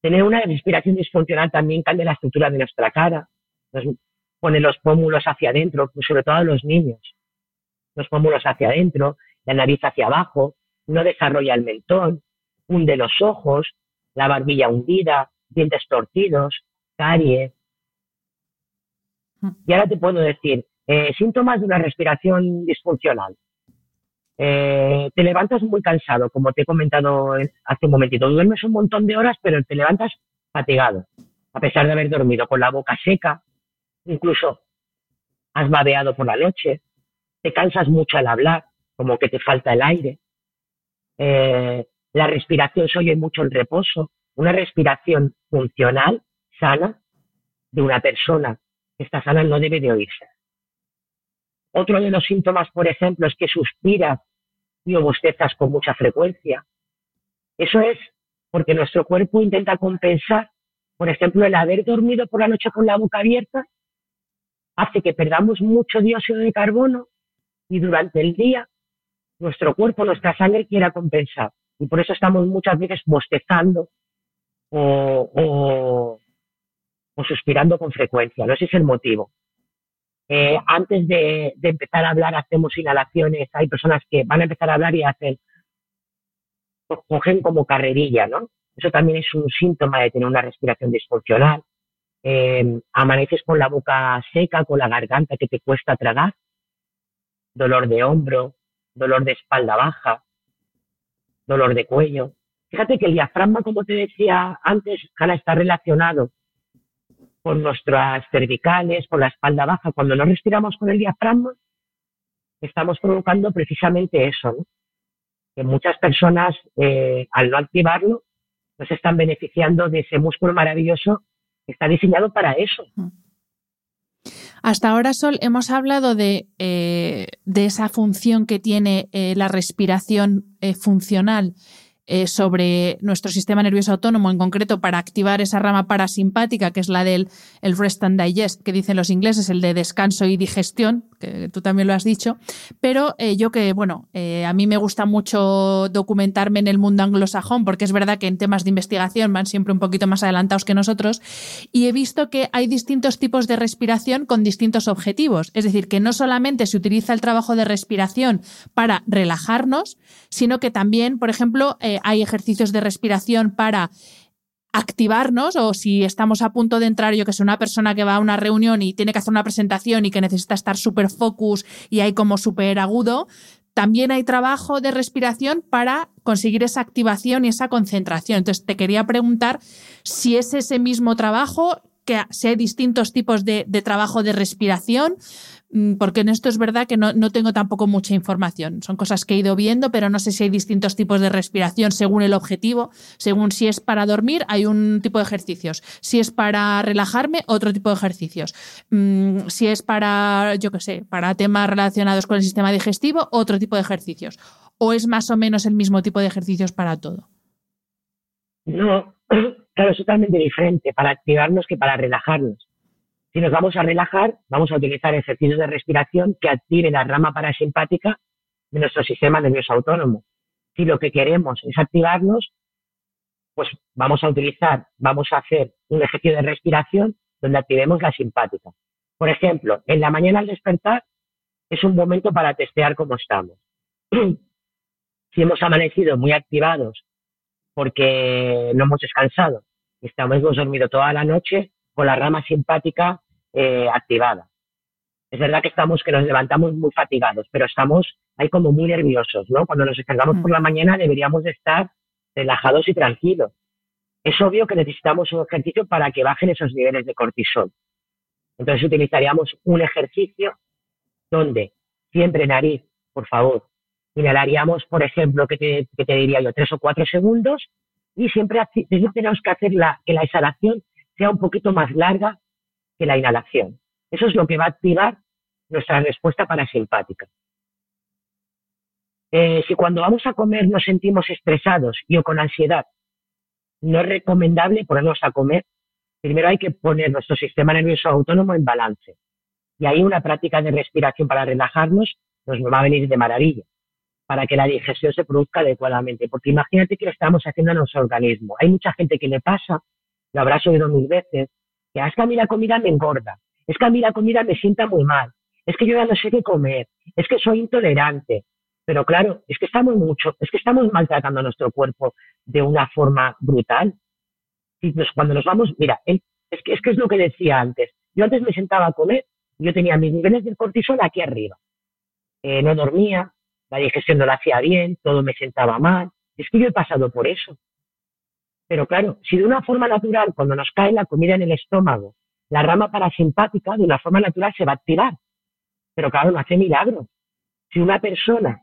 Tener una respiración disfuncional también cambia la estructura de nuestra cara, nos pone los pómulos hacia adentro, pues sobre todo a los niños. Los pómulos hacia adentro, la nariz hacia abajo, no desarrolla el mentón, hunde los ojos, la barbilla hundida, dientes torcidos, caries. Y ahora te puedo decir, eh, síntomas de una respiración disfuncional. Eh, te levantas muy cansado, como te he comentado hace un momentito. Duermes un montón de horas, pero te levantas fatigado, a pesar de haber dormido con la boca seca, incluso has babeado por la noche, te cansas mucho al hablar, como que te falta el aire. Eh, la respiración se oye mucho el reposo. Una respiración funcional, sana, de una persona que está sana no debe de oírse. Otro de los síntomas, por ejemplo, es que suspiras y o bostezas con mucha frecuencia. Eso es porque nuestro cuerpo intenta compensar, por ejemplo, el haber dormido por la noche con la boca abierta hace que perdamos mucho dióxido de carbono y durante el día nuestro cuerpo, nuestra sangre quiera compensar. Y por eso estamos muchas veces bostezando o, suspirando con frecuencia. No ese es el motivo. Eh, antes de, empezar a hablar hacemos inhalaciones. Hay personas que van a empezar a hablar y hacen, cogen como carrerilla, ¿no? Eso también es un síntoma de tener una respiración disfuncional. Eh, amaneces con la boca seca, con la garganta que te cuesta tragar, dolor de hombro, dolor de espalda baja, dolor de cuello. Fíjate que el diafragma, como te decía antes, Hanna, está relacionado con nuestras cervicales, con la espalda baja. Cuando no respiramos con el diafragma, estamos provocando precisamente eso, ¿no? que muchas personas, eh, al no activarlo, no se están beneficiando de ese músculo maravilloso que está diseñado para eso. Hasta ahora, Sol, hemos hablado de, eh, de esa función que tiene eh, la respiración funcional eh, sobre nuestro sistema nervioso autónomo, en concreto para activar esa rama parasimpática, que es la del el rest and digest, que dicen los ingleses, el de descanso y digestión, que tú también lo has dicho. Pero eh, yo que, bueno, eh, a mí me gusta mucho documentarme en el mundo anglosajón, porque es verdad que en temas de investigación van siempre un poquito más adelantados que nosotros, y he visto que hay distintos tipos de respiración con distintos objetivos. Es decir, que no solamente se utiliza el trabajo de respiración para relajarnos, sino que también, por ejemplo, hay ejercicios de respiración para activarnos o si estamos a punto de entrar, yo que sé, una persona que va a una reunión y tiene que hacer una presentación y que necesita estar súper focus y hay como súper agudo, también hay trabajo de respiración para conseguir esa activación y esa concentración. Entonces, te quería preguntar si es ese mismo trabajo, que si hay distintos tipos de, trabajo de respiración, porque en esto es verdad que no, tengo tampoco mucha información. Son cosas que he ido viendo, pero no sé si hay distintos tipos de respiración según el objetivo. Según si es para dormir, hay un tipo de ejercicios. Si es para relajarme, otro tipo de ejercicios. Mm, si es para, yo qué sé, para temas relacionados con el sistema digestivo, otro tipo de ejercicios. ¿O es más o menos el mismo tipo de ejercicios para todo? No, [clears throat] claro, es totalmente diferente para activarnos que para relajarnos. Si nos vamos a relajar, vamos a utilizar ejercicios de respiración que activen la rama parasimpática de nuestro sistema nervioso autónomo. Si lo que queremos es activarnos, pues vamos a utilizar, vamos a hacer un ejercicio de respiración donde activemos la simpática. Por ejemplo, en la mañana al despertar es un momento para testear cómo estamos. [clears throat] si hemos amanecido muy activados porque no hemos descansado estamos, hemos dormido toda la noche, con la rama simpática eh, activada. Es verdad que estamos, que nos levantamos muy fatigados, pero estamos ahí como muy nerviosos, ¿no? Cuando nos descargamos por la mañana deberíamos de estar relajados y tranquilos. Es obvio que necesitamos un ejercicio para que bajen esos niveles de cortisol. Entonces utilizaríamos un ejercicio donde siempre nariz, por favor, inhalaríamos, por ejemplo, que te, que te diría yo, tres o cuatro segundos y siempre, siempre tenemos que hacer la, que la exhalación sea un poquito más larga que la inhalación. Eso es lo que va a activar nuestra respuesta parasimpática. Eh, si cuando vamos a comer nos sentimos estresados y o con ansiedad, no es recomendable ponernos a comer. Primero hay que poner nuestro sistema nervioso autónomo en balance. Y ahí una práctica de respiración para relajarnos nos va a venir de maravilla para que la digestión se produzca adecuadamente. Porque imagínate que lo estamos haciendo a nuestro organismo. Hay mucha gente que le pasa, lo habrás oído mil veces, que ah, es que a mí la comida me engorda, es que a mí la comida me sienta muy mal, es que yo ya no sé qué comer, es que soy intolerante. Pero claro, es que estamos mucho, es que estamos maltratando a nuestro cuerpo de una forma brutal. Y pues cuando nos vamos, mira, es que, es que es lo que decía antes. Yo antes me sentaba a comer, yo tenía mis niveles de cortisol aquí arriba. Eh, no dormía, la digestión no la hacía bien, todo me sentaba mal. Es que yo he pasado por eso. Pero claro, si de una forma natural, cuando nos cae la comida en el estómago, la rama parasimpática de una forma natural se va a activar. Pero claro, no hace milagro. Si una persona,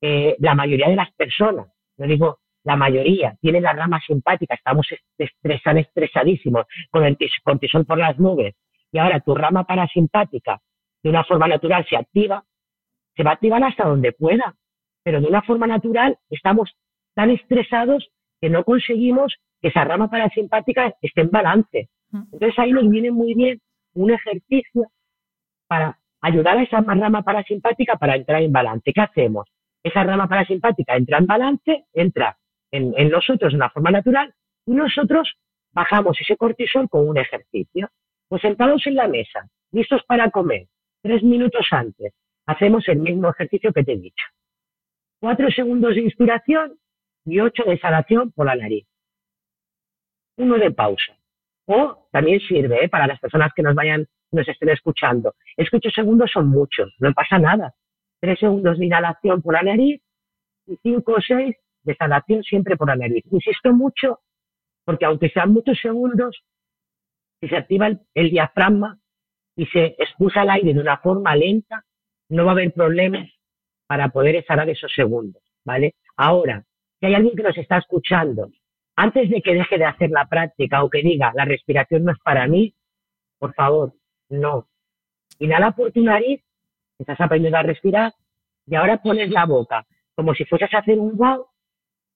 eh, la mayoría de las personas, no digo la mayoría, tiene la rama simpática, estamos estresados, estresadísimos, con el cortisol por las nubes, y ahora tu rama parasimpática de una forma natural se activa, se va a activar hasta donde pueda, pero de una forma natural estamos tan estresados que no conseguimos que esa rama parasimpática esté en balance. Entonces ahí nos viene muy bien un ejercicio para ayudar a esa rama parasimpática para entrar en balance. ¿Qué hacemos? Esa rama parasimpática entra en balance, entra en, en nosotros de una forma natural y nosotros bajamos ese cortisol con un ejercicio. Pues sentados en la mesa, listos para comer, tres minutos antes, hacemos el mismo ejercicio que te he dicho. Cuatro segundos de inspiración y ocho de exhalación por la nariz. Uno de pausa. O también sirve ¿eh? para las personas que nos vayan, nos estén escuchando. Es que ocho segundos son muchos, no pasa nada. Tres segundos de inhalación por la nariz y cinco o seis de exhalación siempre por la nariz. Insisto mucho porque aunque sean muchos segundos, si se activa el, diafragma y se expulsa el aire de una forma lenta, no va a haber problemas para poder exhalar esos segundos, ¿vale? Ahora, si hay alguien que nos está escuchando, antes de que deje de hacer la práctica o que diga la respiración no es para mí, por favor, no. Inhala por tu nariz, estás aprendiendo a respirar y ahora pones la boca como si fueras a hacer un wow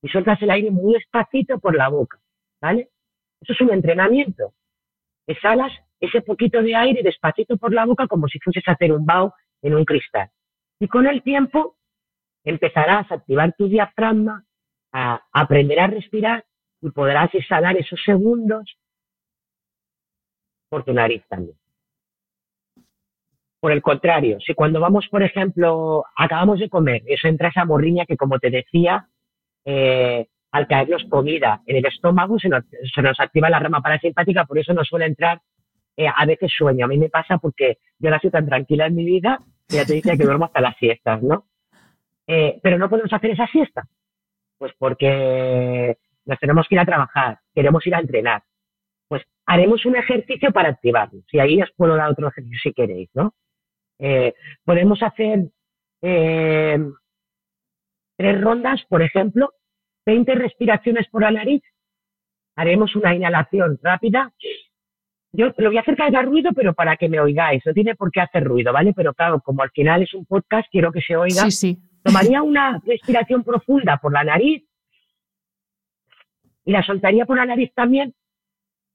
y sueltas el aire muy despacito por la boca, ¿vale? Eso es un entrenamiento exhalas ese poquito de aire despacito por la boca como si fueses a hacer un bao en un cristal. Y con el tiempo empezarás a activar tu diafragma, a aprender a respirar y podrás exhalar esos segundos por tu nariz también. Por el contrario, si cuando vamos, por ejemplo, acabamos de comer, eso entra esa morriña que, como te decía, eh, al caernos comida en el estómago se nos, se nos activa la rama parasimpática, por eso nos suele entrar eh, a veces sueño. A mí me pasa porque yo la soy tan tranquila en mi vida ya te dice que duermo hasta las siestas, ¿no? Eh, pero no podemos hacer esa siesta, pues porque nos tenemos que ir a trabajar, queremos ir a entrenar. Pues haremos un ejercicio para activarnos. Y ahí os puedo dar otro ejercicio si queréis, ¿no? Eh, podemos hacer tres rondas, por ejemplo, 20 respiraciones por la nariz, haremos una inhalación rápida. Yo lo voy a hacer que haga ruido, pero para que me oigáis, no tiene por qué hacer ruido, ¿vale? Pero claro, como al final es un podcast, quiero que se oiga. Sí, sí. Tomaría una respiración profunda por la nariz y la soltaría por la nariz también,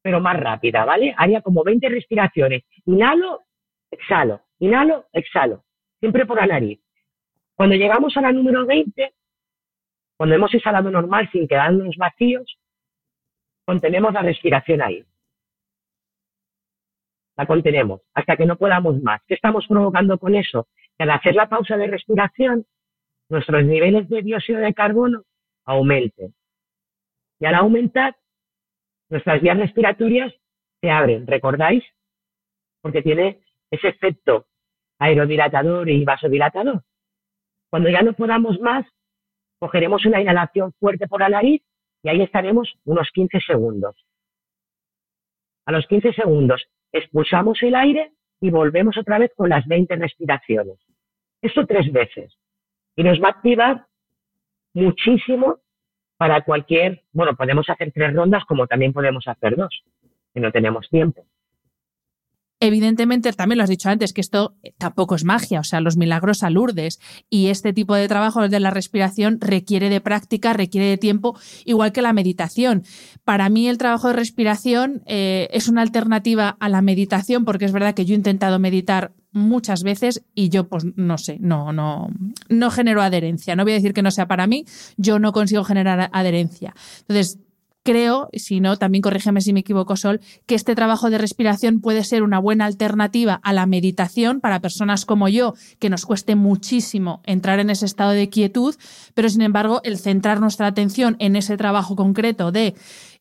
pero más rápida, ¿vale? Haría como 20 respiraciones. Inhalo, exhalo, inhalo, exhalo, siempre por la nariz. Cuando llegamos a la número 20, cuando hemos exhalado normal sin quedarnos vacíos, contenemos la respiración ahí. La contenemos hasta que no podamos más. ¿Qué estamos provocando con eso? Que al hacer la pausa de respiración, nuestros niveles de dióxido de carbono aumenten. Y al aumentar, nuestras vías respiratorias se abren, ¿recordáis? Porque tiene ese efecto aerodilatador y vasodilatador. Cuando ya no podamos más, cogeremos una inhalación fuerte por la nariz y ahí estaremos unos 15 segundos. A los 15 segundos expulsamos el aire y volvemos otra vez con las 20 respiraciones. Esto tres veces. Y nos va a activar muchísimo para cualquier, bueno, podemos hacer tres rondas como también podemos hacer dos, si no tenemos tiempo. Evidentemente, también lo has dicho antes, que esto tampoco es magia, o sea, los milagros alurdes y este tipo de trabajo de la respiración requiere de práctica, requiere de tiempo, igual que la meditación. Para mí el trabajo de respiración eh, es una alternativa a la meditación, porque es verdad que yo he intentado meditar muchas veces y yo pues no sé, no, no, no genero adherencia. No voy a decir que no sea para mí, yo no consigo generar adherencia. Entonces, creo, si no, también corrígeme si me equivoco, Sol, que este trabajo de respiración puede ser una buena alternativa a la meditación para personas como yo, que nos cueste muchísimo entrar en ese estado de quietud, pero sin embargo, el centrar nuestra atención en ese trabajo concreto de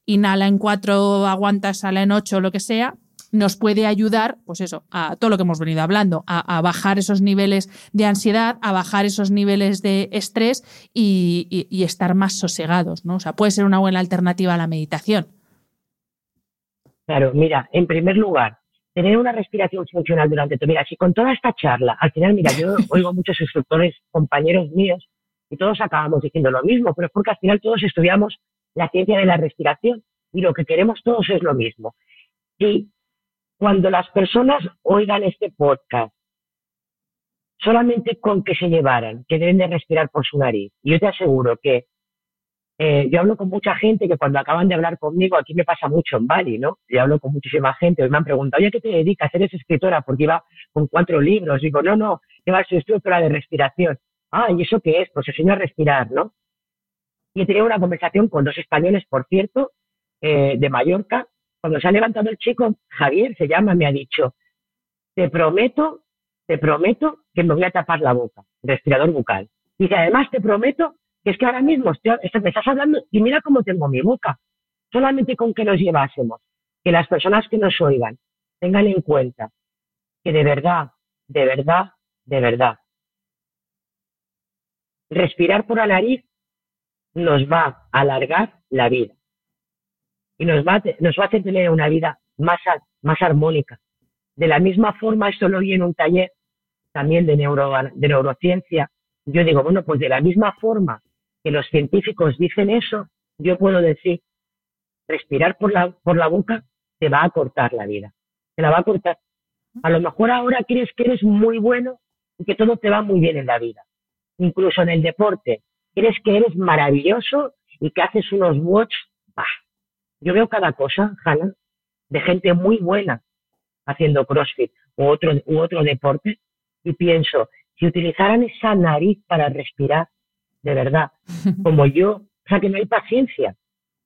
inhala en cuatro, aguanta, sala en ocho, lo que sea, nos puede ayudar, pues eso, a todo lo que hemos venido hablando, a, bajar esos niveles de ansiedad, a bajar esos niveles de estrés y, estar más sosegados, ¿no? O sea, puede ser una buena alternativa a la meditación. Claro, mira, en primer lugar, tener una respiración funcional durante todo. Mira, si con toda esta charla, al final, mira, yo [laughs] oigo muchos instructores, compañeros míos, y todos acabamos diciendo lo mismo, pero es porque al final todos estudiamos la ciencia de la respiración y lo que queremos todos es lo mismo. Y cuando las personas oigan este podcast, solamente con que se llevaran, que deben de respirar por su nariz, y yo te aseguro que eh, yo hablo con mucha gente que cuando acaban de hablar conmigo, aquí me pasa mucho en Bali, ¿no? Yo hablo con muchísima gente, hoy me han preguntado, oye, ¿qué te dedicas? ¿Eres escritora? Porque iba con cuatro libros. Digo, no, no, lleva soy instructora de respiración. Ah, ¿y eso qué es? Pues enseño a respirar, ¿no? Y he tenido una conversación con dos españoles, por cierto, eh, de Mallorca, cuando se ha levantado el chico, Javier se llama, me ha dicho, te prometo, te prometo que me voy a tapar la boca, respirador bucal. Y que además te prometo que es que ahora mismo me estás hablando y mira cómo tengo mi boca. Solamente con que nos llevásemos, que las personas que nos oigan tengan en cuenta que de verdad, de verdad, de verdad, respirar por la nariz nos va a alargar la vida y nos va, a, nos va a hacer tener una vida más, más armónica. De la misma forma, esto lo vi en un taller también de, neuro, de neurociencia. Yo digo, bueno, pues de la misma forma que los científicos dicen eso, yo puedo decir, respirar por la, por la boca te va a cortar la vida. Te la va a cortar. A lo mejor ahora crees que eres muy bueno y que todo te va muy bien en la vida. Incluso en el deporte. Crees que eres maravilloso y que haces unos watch, bah, yo veo cada cosa, Hanna, de gente muy buena haciendo CrossFit u otro, u otro deporte y pienso, si utilizaran esa nariz para respirar, de verdad, [laughs] como yo, o sea, que no hay paciencia,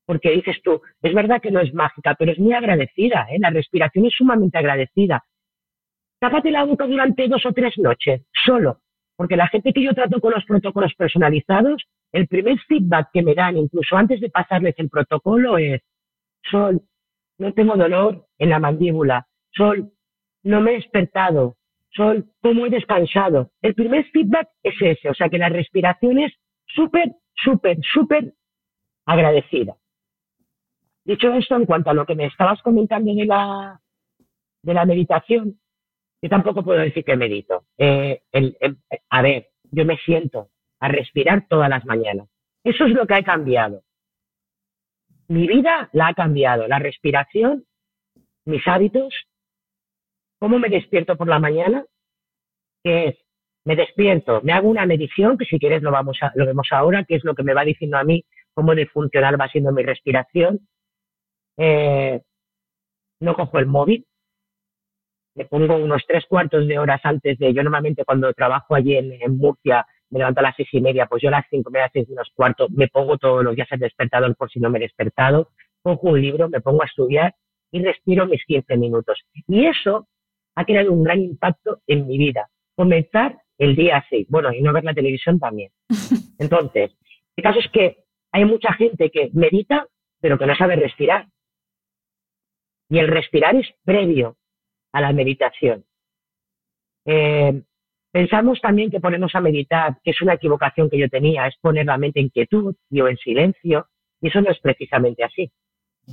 porque dices tú, es verdad que no es mágica, pero es muy agradecida, ¿eh? la respiración es sumamente agradecida. Tápate la boca durante dos o tres noches, solo, porque la gente que yo trato con los protocolos personalizados, el primer feedback que me dan, incluso antes de pasarles el protocolo, es, Sol, no tengo dolor en la mandíbula. Sol, no me he despertado. Sol, ¿cómo he descansado? El primer feedback es ese, o sea que la respiración es súper, súper, súper agradecida. Dicho esto, en cuanto a lo que me estabas comentando de la, de la meditación, yo tampoco puedo decir que medito. Eh, a ver, yo me siento a respirar todas las mañanas. Eso es lo que ha cambiado mi vida la ha cambiado, la respiración, mis hábitos, cómo me despierto por la mañana, que es, me despierto, me hago una medición, que si quieres lo, vamos a, lo vemos ahora, que es lo que me va diciendo a mí cómo de funcionar va siendo mi respiración. Eh, no cojo el móvil, me pongo unos tres cuartos de horas antes de, yo normalmente cuando trabajo allí en Murcia, me levanto a las seis y media, pues yo a las cinco, media, seis menos cuarto, me pongo todos los días el despertador por si no me he despertado, cojo un libro, me pongo a estudiar y respiro mis 15 minutos. Y eso ha creado un gran impacto en mi vida. Comenzar el día así, bueno, y no ver la televisión también. [laughs] Entonces, el caso es que hay mucha gente que medita, pero que no sabe respirar. Y el respirar es previo a la meditación. Eh, Pensamos también que ponernos a meditar, que es una equivocación que yo tenía, es poner la mente en quietud y o en silencio, y eso no es precisamente así.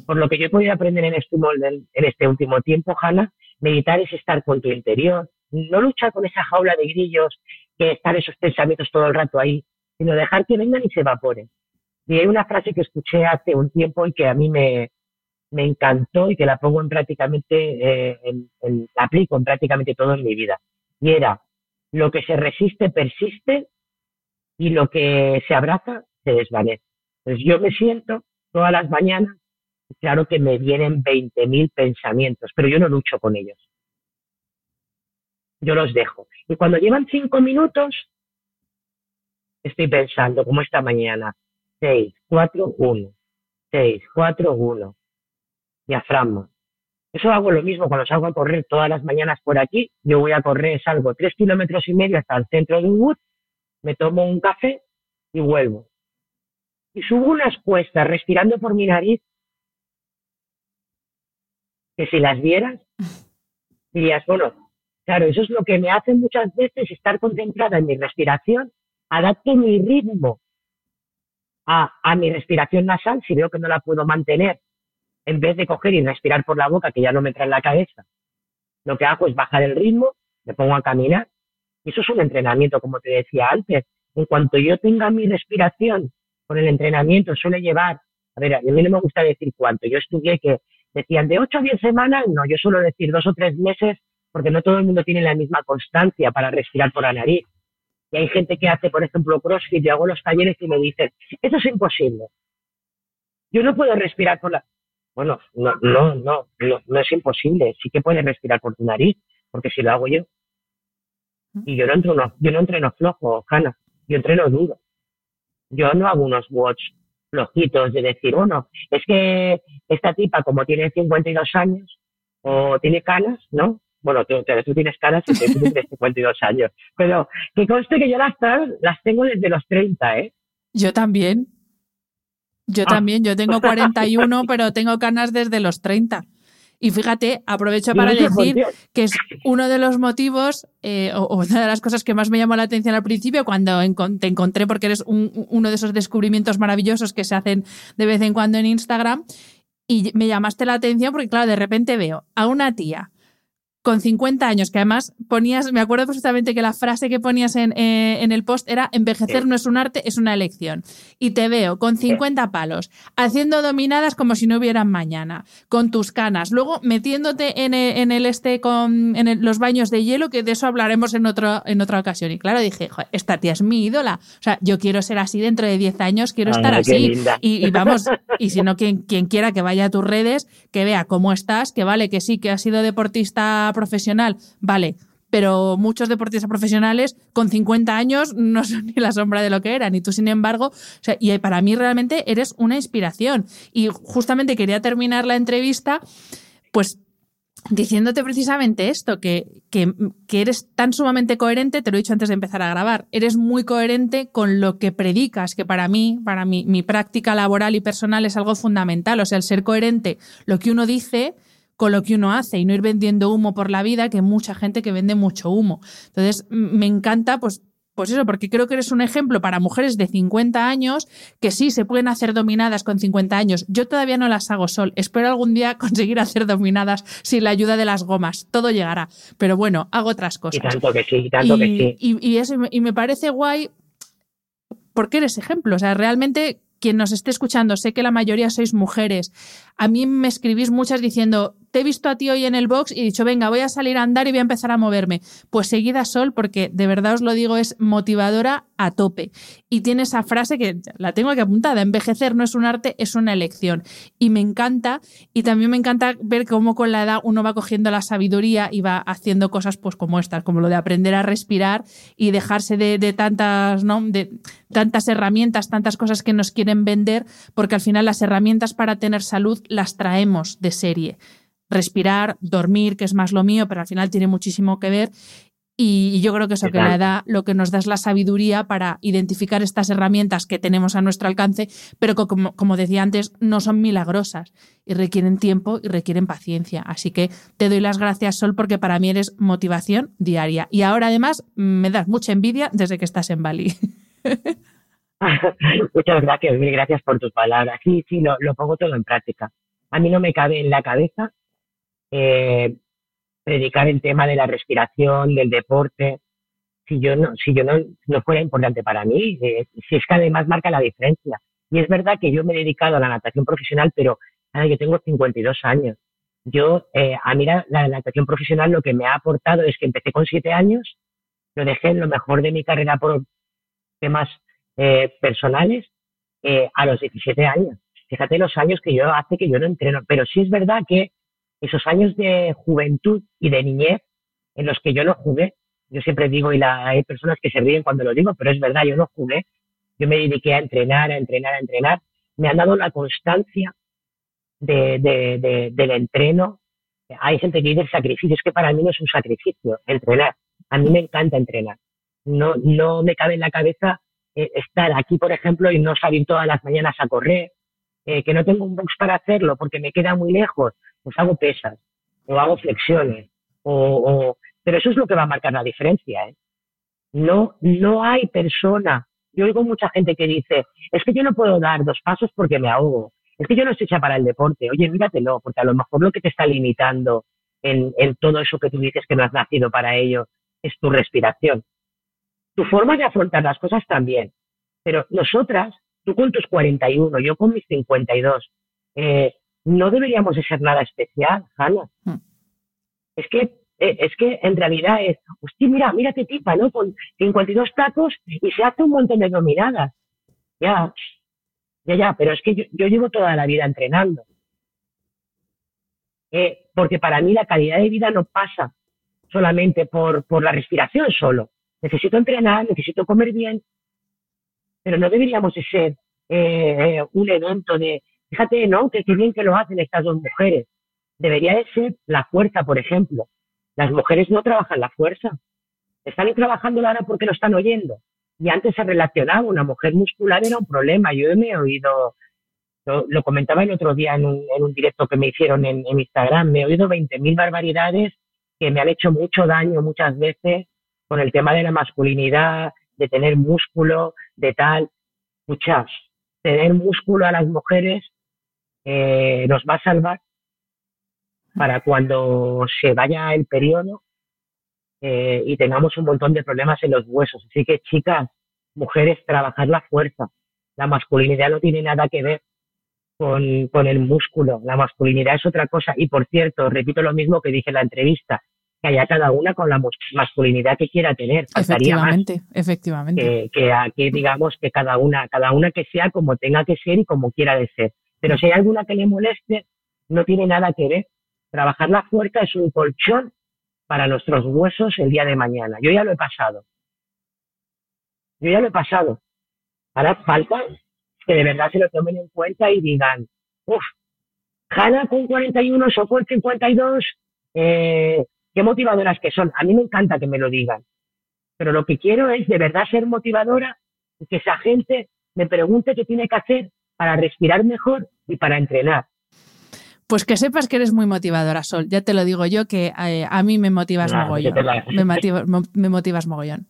Por lo que yo he podido aprender en este, en este último tiempo, Hanna, meditar es estar con tu interior, no luchar con esa jaula de grillos que están esos pensamientos todo el rato ahí, sino dejar que vengan y se evaporen. Y hay una frase que escuché hace un tiempo y que a mí me, me encantó y que la pongo en prácticamente, eh, la aplico en prácticamente todo en mi vida. Y era, lo que se resiste persiste y lo que se abraza se desvanece. Entonces yo me siento todas las mañanas, claro que me vienen 20.000 pensamientos, pero yo no lucho con ellos. yo los dejo. Y cuando llevan cinco minutos, estoy pensando, como esta mañana, 6, 4, 1, 6, 4, 1, diafragma. Eso hago lo mismo cuando salgo a correr todas las mañanas por aquí. Yo voy a correr, salgo tres kilómetros y medio hasta el centro de Wood, me tomo un café y vuelvo. Y subo unas cuestas respirando por mi nariz que si las vieras, dirías, bueno, claro, eso es lo que me hace muchas veces estar concentrada en mi respiración, adapto mi ritmo a, a mi respiración nasal si veo que no la puedo mantener en vez de coger y respirar por la boca, que ya no me trae en la cabeza, lo que hago es bajar el ritmo, me pongo a caminar. Y eso es un entrenamiento, como te decía antes. En cuanto yo tenga mi respiración con el entrenamiento, suele llevar, a ver, a mí no me gusta decir cuánto. Yo estudié que decían de 8 a 10 semanas, no, yo suelo decir dos o tres meses, porque no todo el mundo tiene la misma constancia para respirar por la nariz. Y hay gente que hace, por ejemplo, CrossFit, yo hago los talleres y me dicen, eso es imposible. Yo no puedo respirar por la... Bueno, no, no, no, no, es imposible. Sí que puedes respirar por tu nariz, porque si lo hago yo. Y yo no entreno, yo no entreno flojo, Hanna. Yo entreno duro. Yo no hago unos watch flojitos de decir, bueno, es que esta tipa como tiene 52 años o tiene canas, ¿no? Bueno, tú, tú tienes canas y tú tienes [laughs] 52 años. Pero que conste que yo las, las tengo desde los 30, ¿eh? Yo también. Yo ah. también, yo tengo 41, [laughs] pero tengo canas desde los 30. Y fíjate, aprovecho para decir que es uno de los motivos eh, o, una de las cosas que más me llamó la atención al principio cuando te encontré, porque eres uno de esos descubrimientos maravillosos que se hacen de vez en cuando en Instagram. Y me llamaste la atención porque, claro, de repente veo a una tía con 50 años, que además ponías, me acuerdo perfectamente que la frase que ponías en, eh, en, el post era envejecer no es un arte, es una elección. Y te veo con 50 palos, haciendo dominadas como si no hubieran mañana, con tus canas, luego metiéndote en el, en el este con en los baños de hielo, que de eso hablaremos en, otro, en otra ocasión. Y claro, dije, esta tía es mi ídola. O sea, yo quiero ser así dentro de 10 años, quiero estar así. Y, y, vamos, y si no, quien, quien quiera que vaya a tus redes, que vea cómo estás, que vale, que sí, que has sido deportista profesional, vale, pero muchos deportistas profesionales con 50 años no son ni la sombra de lo que eran. Y tú, sin embargo, y para mí realmente eres una inspiración. Y justamente quería terminar la entrevista, pues diciéndote precisamente esto, que, que, que, eres tan sumamente coherente, te lo he dicho antes de empezar a grabar, eres muy coherente con lo que predicas, que para mí, para mí, mi práctica laboral y personal es algo fundamental. O sea, el ser coherente, lo que uno dice con lo que uno hace y no ir vendiendo humo por la vida, que hay mucha gente que vende mucho humo. Entonces, me encanta, pues, pues eso, porque creo que eres un ejemplo para mujeres de 50 años que sí se pueden hacer dominadas con 50 años. Yo todavía no las hago sol. Espero algún día [laughs] conseguir hacer dominadas sin la ayuda de las gomas. Todo llegará. Pero bueno, hago otras cosas. Y tanto que sí, tanto que sí. Y, eso, y me parece guay porque eres ejemplo. O sea, realmente quien nos esté escuchando, sé que la mayoría sois mujeres. A mí me escribís muchas diciendo, te he visto a ti hoy en el box y he dicho, venga, voy a salir a andar y voy a empezar a moverme. Pues seguida Sol, porque de verdad os lo digo, es motivadora a tope. Y tiene esa frase que la tengo aquí apuntada, envejecer no es un arte, es una elección. Y me encanta, y también me encanta ver cómo con la edad uno va cogiendo la sabiduría y va haciendo cosas pues como estas, como lo de aprender a respirar y dejarse de, de tantas, ¿no? De tantas herramientas, tantas cosas que nos quieren vender, porque al final las herramientas para tener salud las traemos de serie respirar, dormir, que es más lo mío, pero al final tiene muchísimo que ver. Y yo creo que eso que la edad lo que nos da es la sabiduría para identificar estas herramientas que tenemos a nuestro alcance, pero que, como, como, decía antes, no son milagrosas y requieren tiempo y requieren paciencia. Así que te doy las gracias, Sol, porque para mí eres motivación diaria. Y ahora además me das mucha envidia desde que estás en Bali. [laughs] Muchas gracias, mil gracias por tus palabras. Sí, sí, lo, lo pongo todo en práctica. A mí no me cabe en la cabeza eh, predicar el tema de la respiración, del deporte, si yo no, si yo no, no fuera importante para mí, eh, si es que además marca la diferencia. Y es verdad que yo me he dedicado a la natación profesional, pero yo tengo 52 años. Yo, eh, a mí la, natación profesional lo que me ha aportado es que empecé con 7 años, lo dejé en lo mejor de mi carrera por temas eh, personales a los 17 años. Fíjate los años que yo hace que yo no entreno, pero sí es verdad que esos años de juventud y de niñez en los que yo no jugué. Yo siempre digo, y la, hay personas que se ríen cuando lo digo, pero es verdad, yo no jugué. Yo me dediqué a entrenar, a entrenar, a entrenar. Me han dado la constancia de, de, del entreno. Hay gente que dice sacrificio, es que para mí no es un sacrificio, entrenar. A mí me encanta entrenar. No, no me cabe en la cabeza eh, estar aquí, por ejemplo, y no salir todas las mañanas a correr, eh, que no tengo un box para hacerlo porque me queda muy lejos, pues hago pesas o hago flexiones. O, pero eso es lo que va a marcar la diferencia. ¿eh? No, no hay persona. Yo oigo mucha gente que dice, es que yo no puedo dar dos pasos porque me ahogo. Es que yo no estoy hecha para el deporte. Oye, míratelo, porque a lo mejor lo que te está limitando en, en todo eso que tú dices que no has nacido para ello es tu respiración. Tu forma de afrontar las cosas también. Pero nosotras, tú con tus 41, yo con mis 52, eh, no deberíamos de ser nada especial, Hanna. Hmm. Es que eh, es que en realidad es, hostia, mira, mírate tipa, ¿no? Con 52 tacos y se hace un montón de dominadas. Ya, ya, ya, pero es que yo, llevo toda la vida entrenando. Eh, porque para mí la calidad de vida no pasa solamente por, por la respiración solo. Necesito entrenar, necesito comer bien, pero no deberíamos de ser eh, eh, un evento de, fíjate, ¿no? Que qué bien que lo hacen estas dos mujeres. Debería de ser la fuerza, por ejemplo. Las mujeres no trabajan la fuerza. Están trabajando ahora porque lo están oyendo. Y antes se relacionaba, una mujer muscular era un problema. Yo me he oído, lo, comentaba el otro día en un, directo que me hicieron en, en Instagram, me he oído 20.000 barbaridades que me han hecho mucho daño muchas veces con el tema de la masculinidad, de tener músculo, de tal. Muchas, tener músculo a las mujeres eh, nos va a salvar para cuando se vaya el periodo eh, y tengamos un montón de problemas en los huesos. Así que, chicas, mujeres, trabajar la fuerza. La masculinidad no tiene nada que ver con, con el músculo. La masculinidad es otra cosa. Y por cierto, repito lo mismo que dije en la entrevista, que haya cada una con la masculinidad que quiera tener. efectivamente, efectivamente. Que, aquí digamos que cada una, cada una que sea como tenga que ser y como quiera de ser. Pero si hay alguna que le moleste, no tiene nada que ver. Trabajar la fuerza es un colchón para nuestros huesos el día de mañana. Yo ya lo he pasado. Yo ya lo he pasado. Ahora falta que de verdad se lo tomen en cuenta y digan, uff, Hanna con 41, con 52, eh, qué motivadoras que son. A mí me encanta que me lo digan. Pero lo que quiero es de verdad ser motivadora y que esa gente me pregunte qué tiene que hacer para respirar mejor y para entrenar. Pues que sepas que eres muy motivadora, Sol. Ya te lo digo yo, que eh, a mí me motivas mogollón. Me, motivas mogollón.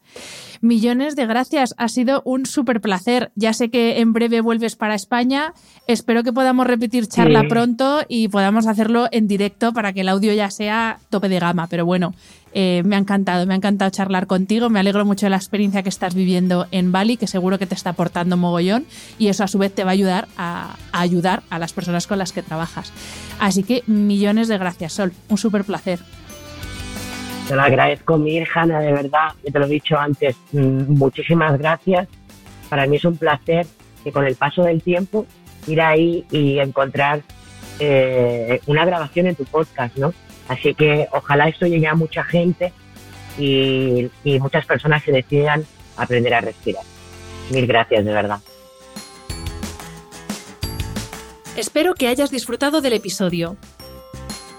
Millones de gracias. Ha sido un súper placer. Ya sé que en breve vuelves para España. Espero que podamos repetir charla pronto y podamos hacerlo en directo para que el audio ya sea tope de gama. Pero bueno, eh, me ha encantado, me ha encantado charlar contigo. Me alegro mucho de la experiencia que estás viviendo en Bali, que seguro que te está aportando mogollón y eso a su vez te va a ayudar a, ayudar a las personas con las que trabajas. Así que millones de gracias, Sol. Un súper placer. Te lo agradezco mil, Hanna, de verdad. Ya te lo he dicho antes. Mm, muchísimas gracias. Para mí es un placer que con el paso del tiempo ir ahí y encontrar eh, una grabación en tu podcast, ¿no? Así que ojalá esto llegue a mucha gente y, muchas personas se decidan aprender a respirar. Mil gracias, de verdad. Espero que hayas disfrutado del episodio.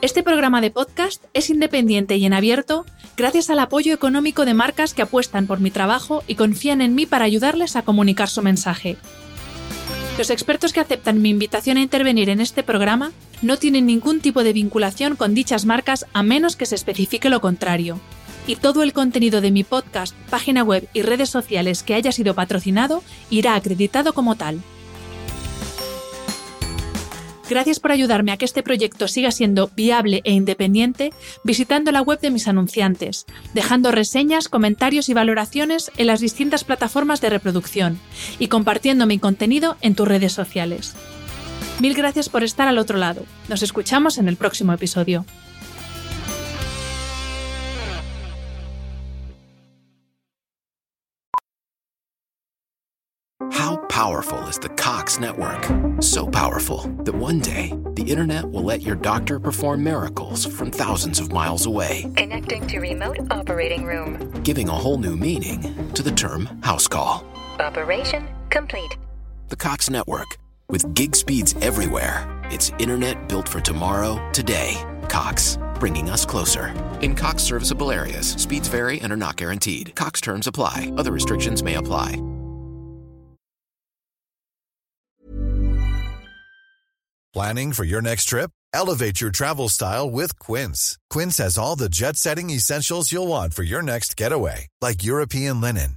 Este programa de podcast es independiente y en abierto gracias al apoyo económico de marcas que apuestan por mi trabajo y confían en mí para ayudarles a comunicar su mensaje. Los expertos que aceptan mi invitación a intervenir en este programa no tienen ningún tipo de vinculación con dichas marcas a menos que se especifique lo contrario. Y todo el contenido de mi podcast, página web y redes sociales que haya sido patrocinado irá acreditado como tal. Gracias por ayudarme a que este proyecto siga siendo viable e independiente visitando la web de mis anunciantes, dejando reseñas, comentarios y valoraciones en las distintas plataformas de reproducción y compartiendo mi contenido en tus redes sociales. Mil gracias por estar al otro lado. Nos escuchamos en el próximo episodio. How powerful is the Cox Network. So powerful that one day, the internet will let your doctor perform miracles from thousands of miles away, Connecting to remote operating room. giving a whole new meaning to the term house call. Operation complete. The Cox Network. With gig speeds everywhere, it's internet built for tomorrow, today. Cox, bringing us closer. In Cox serviceable areas, speeds vary and are not guaranteed. Cox terms apply, other restrictions may apply. Planning for your next trip? Elevate your travel style with Quince. Quince has all the jet setting essentials you'll want for your next getaway, like European linen,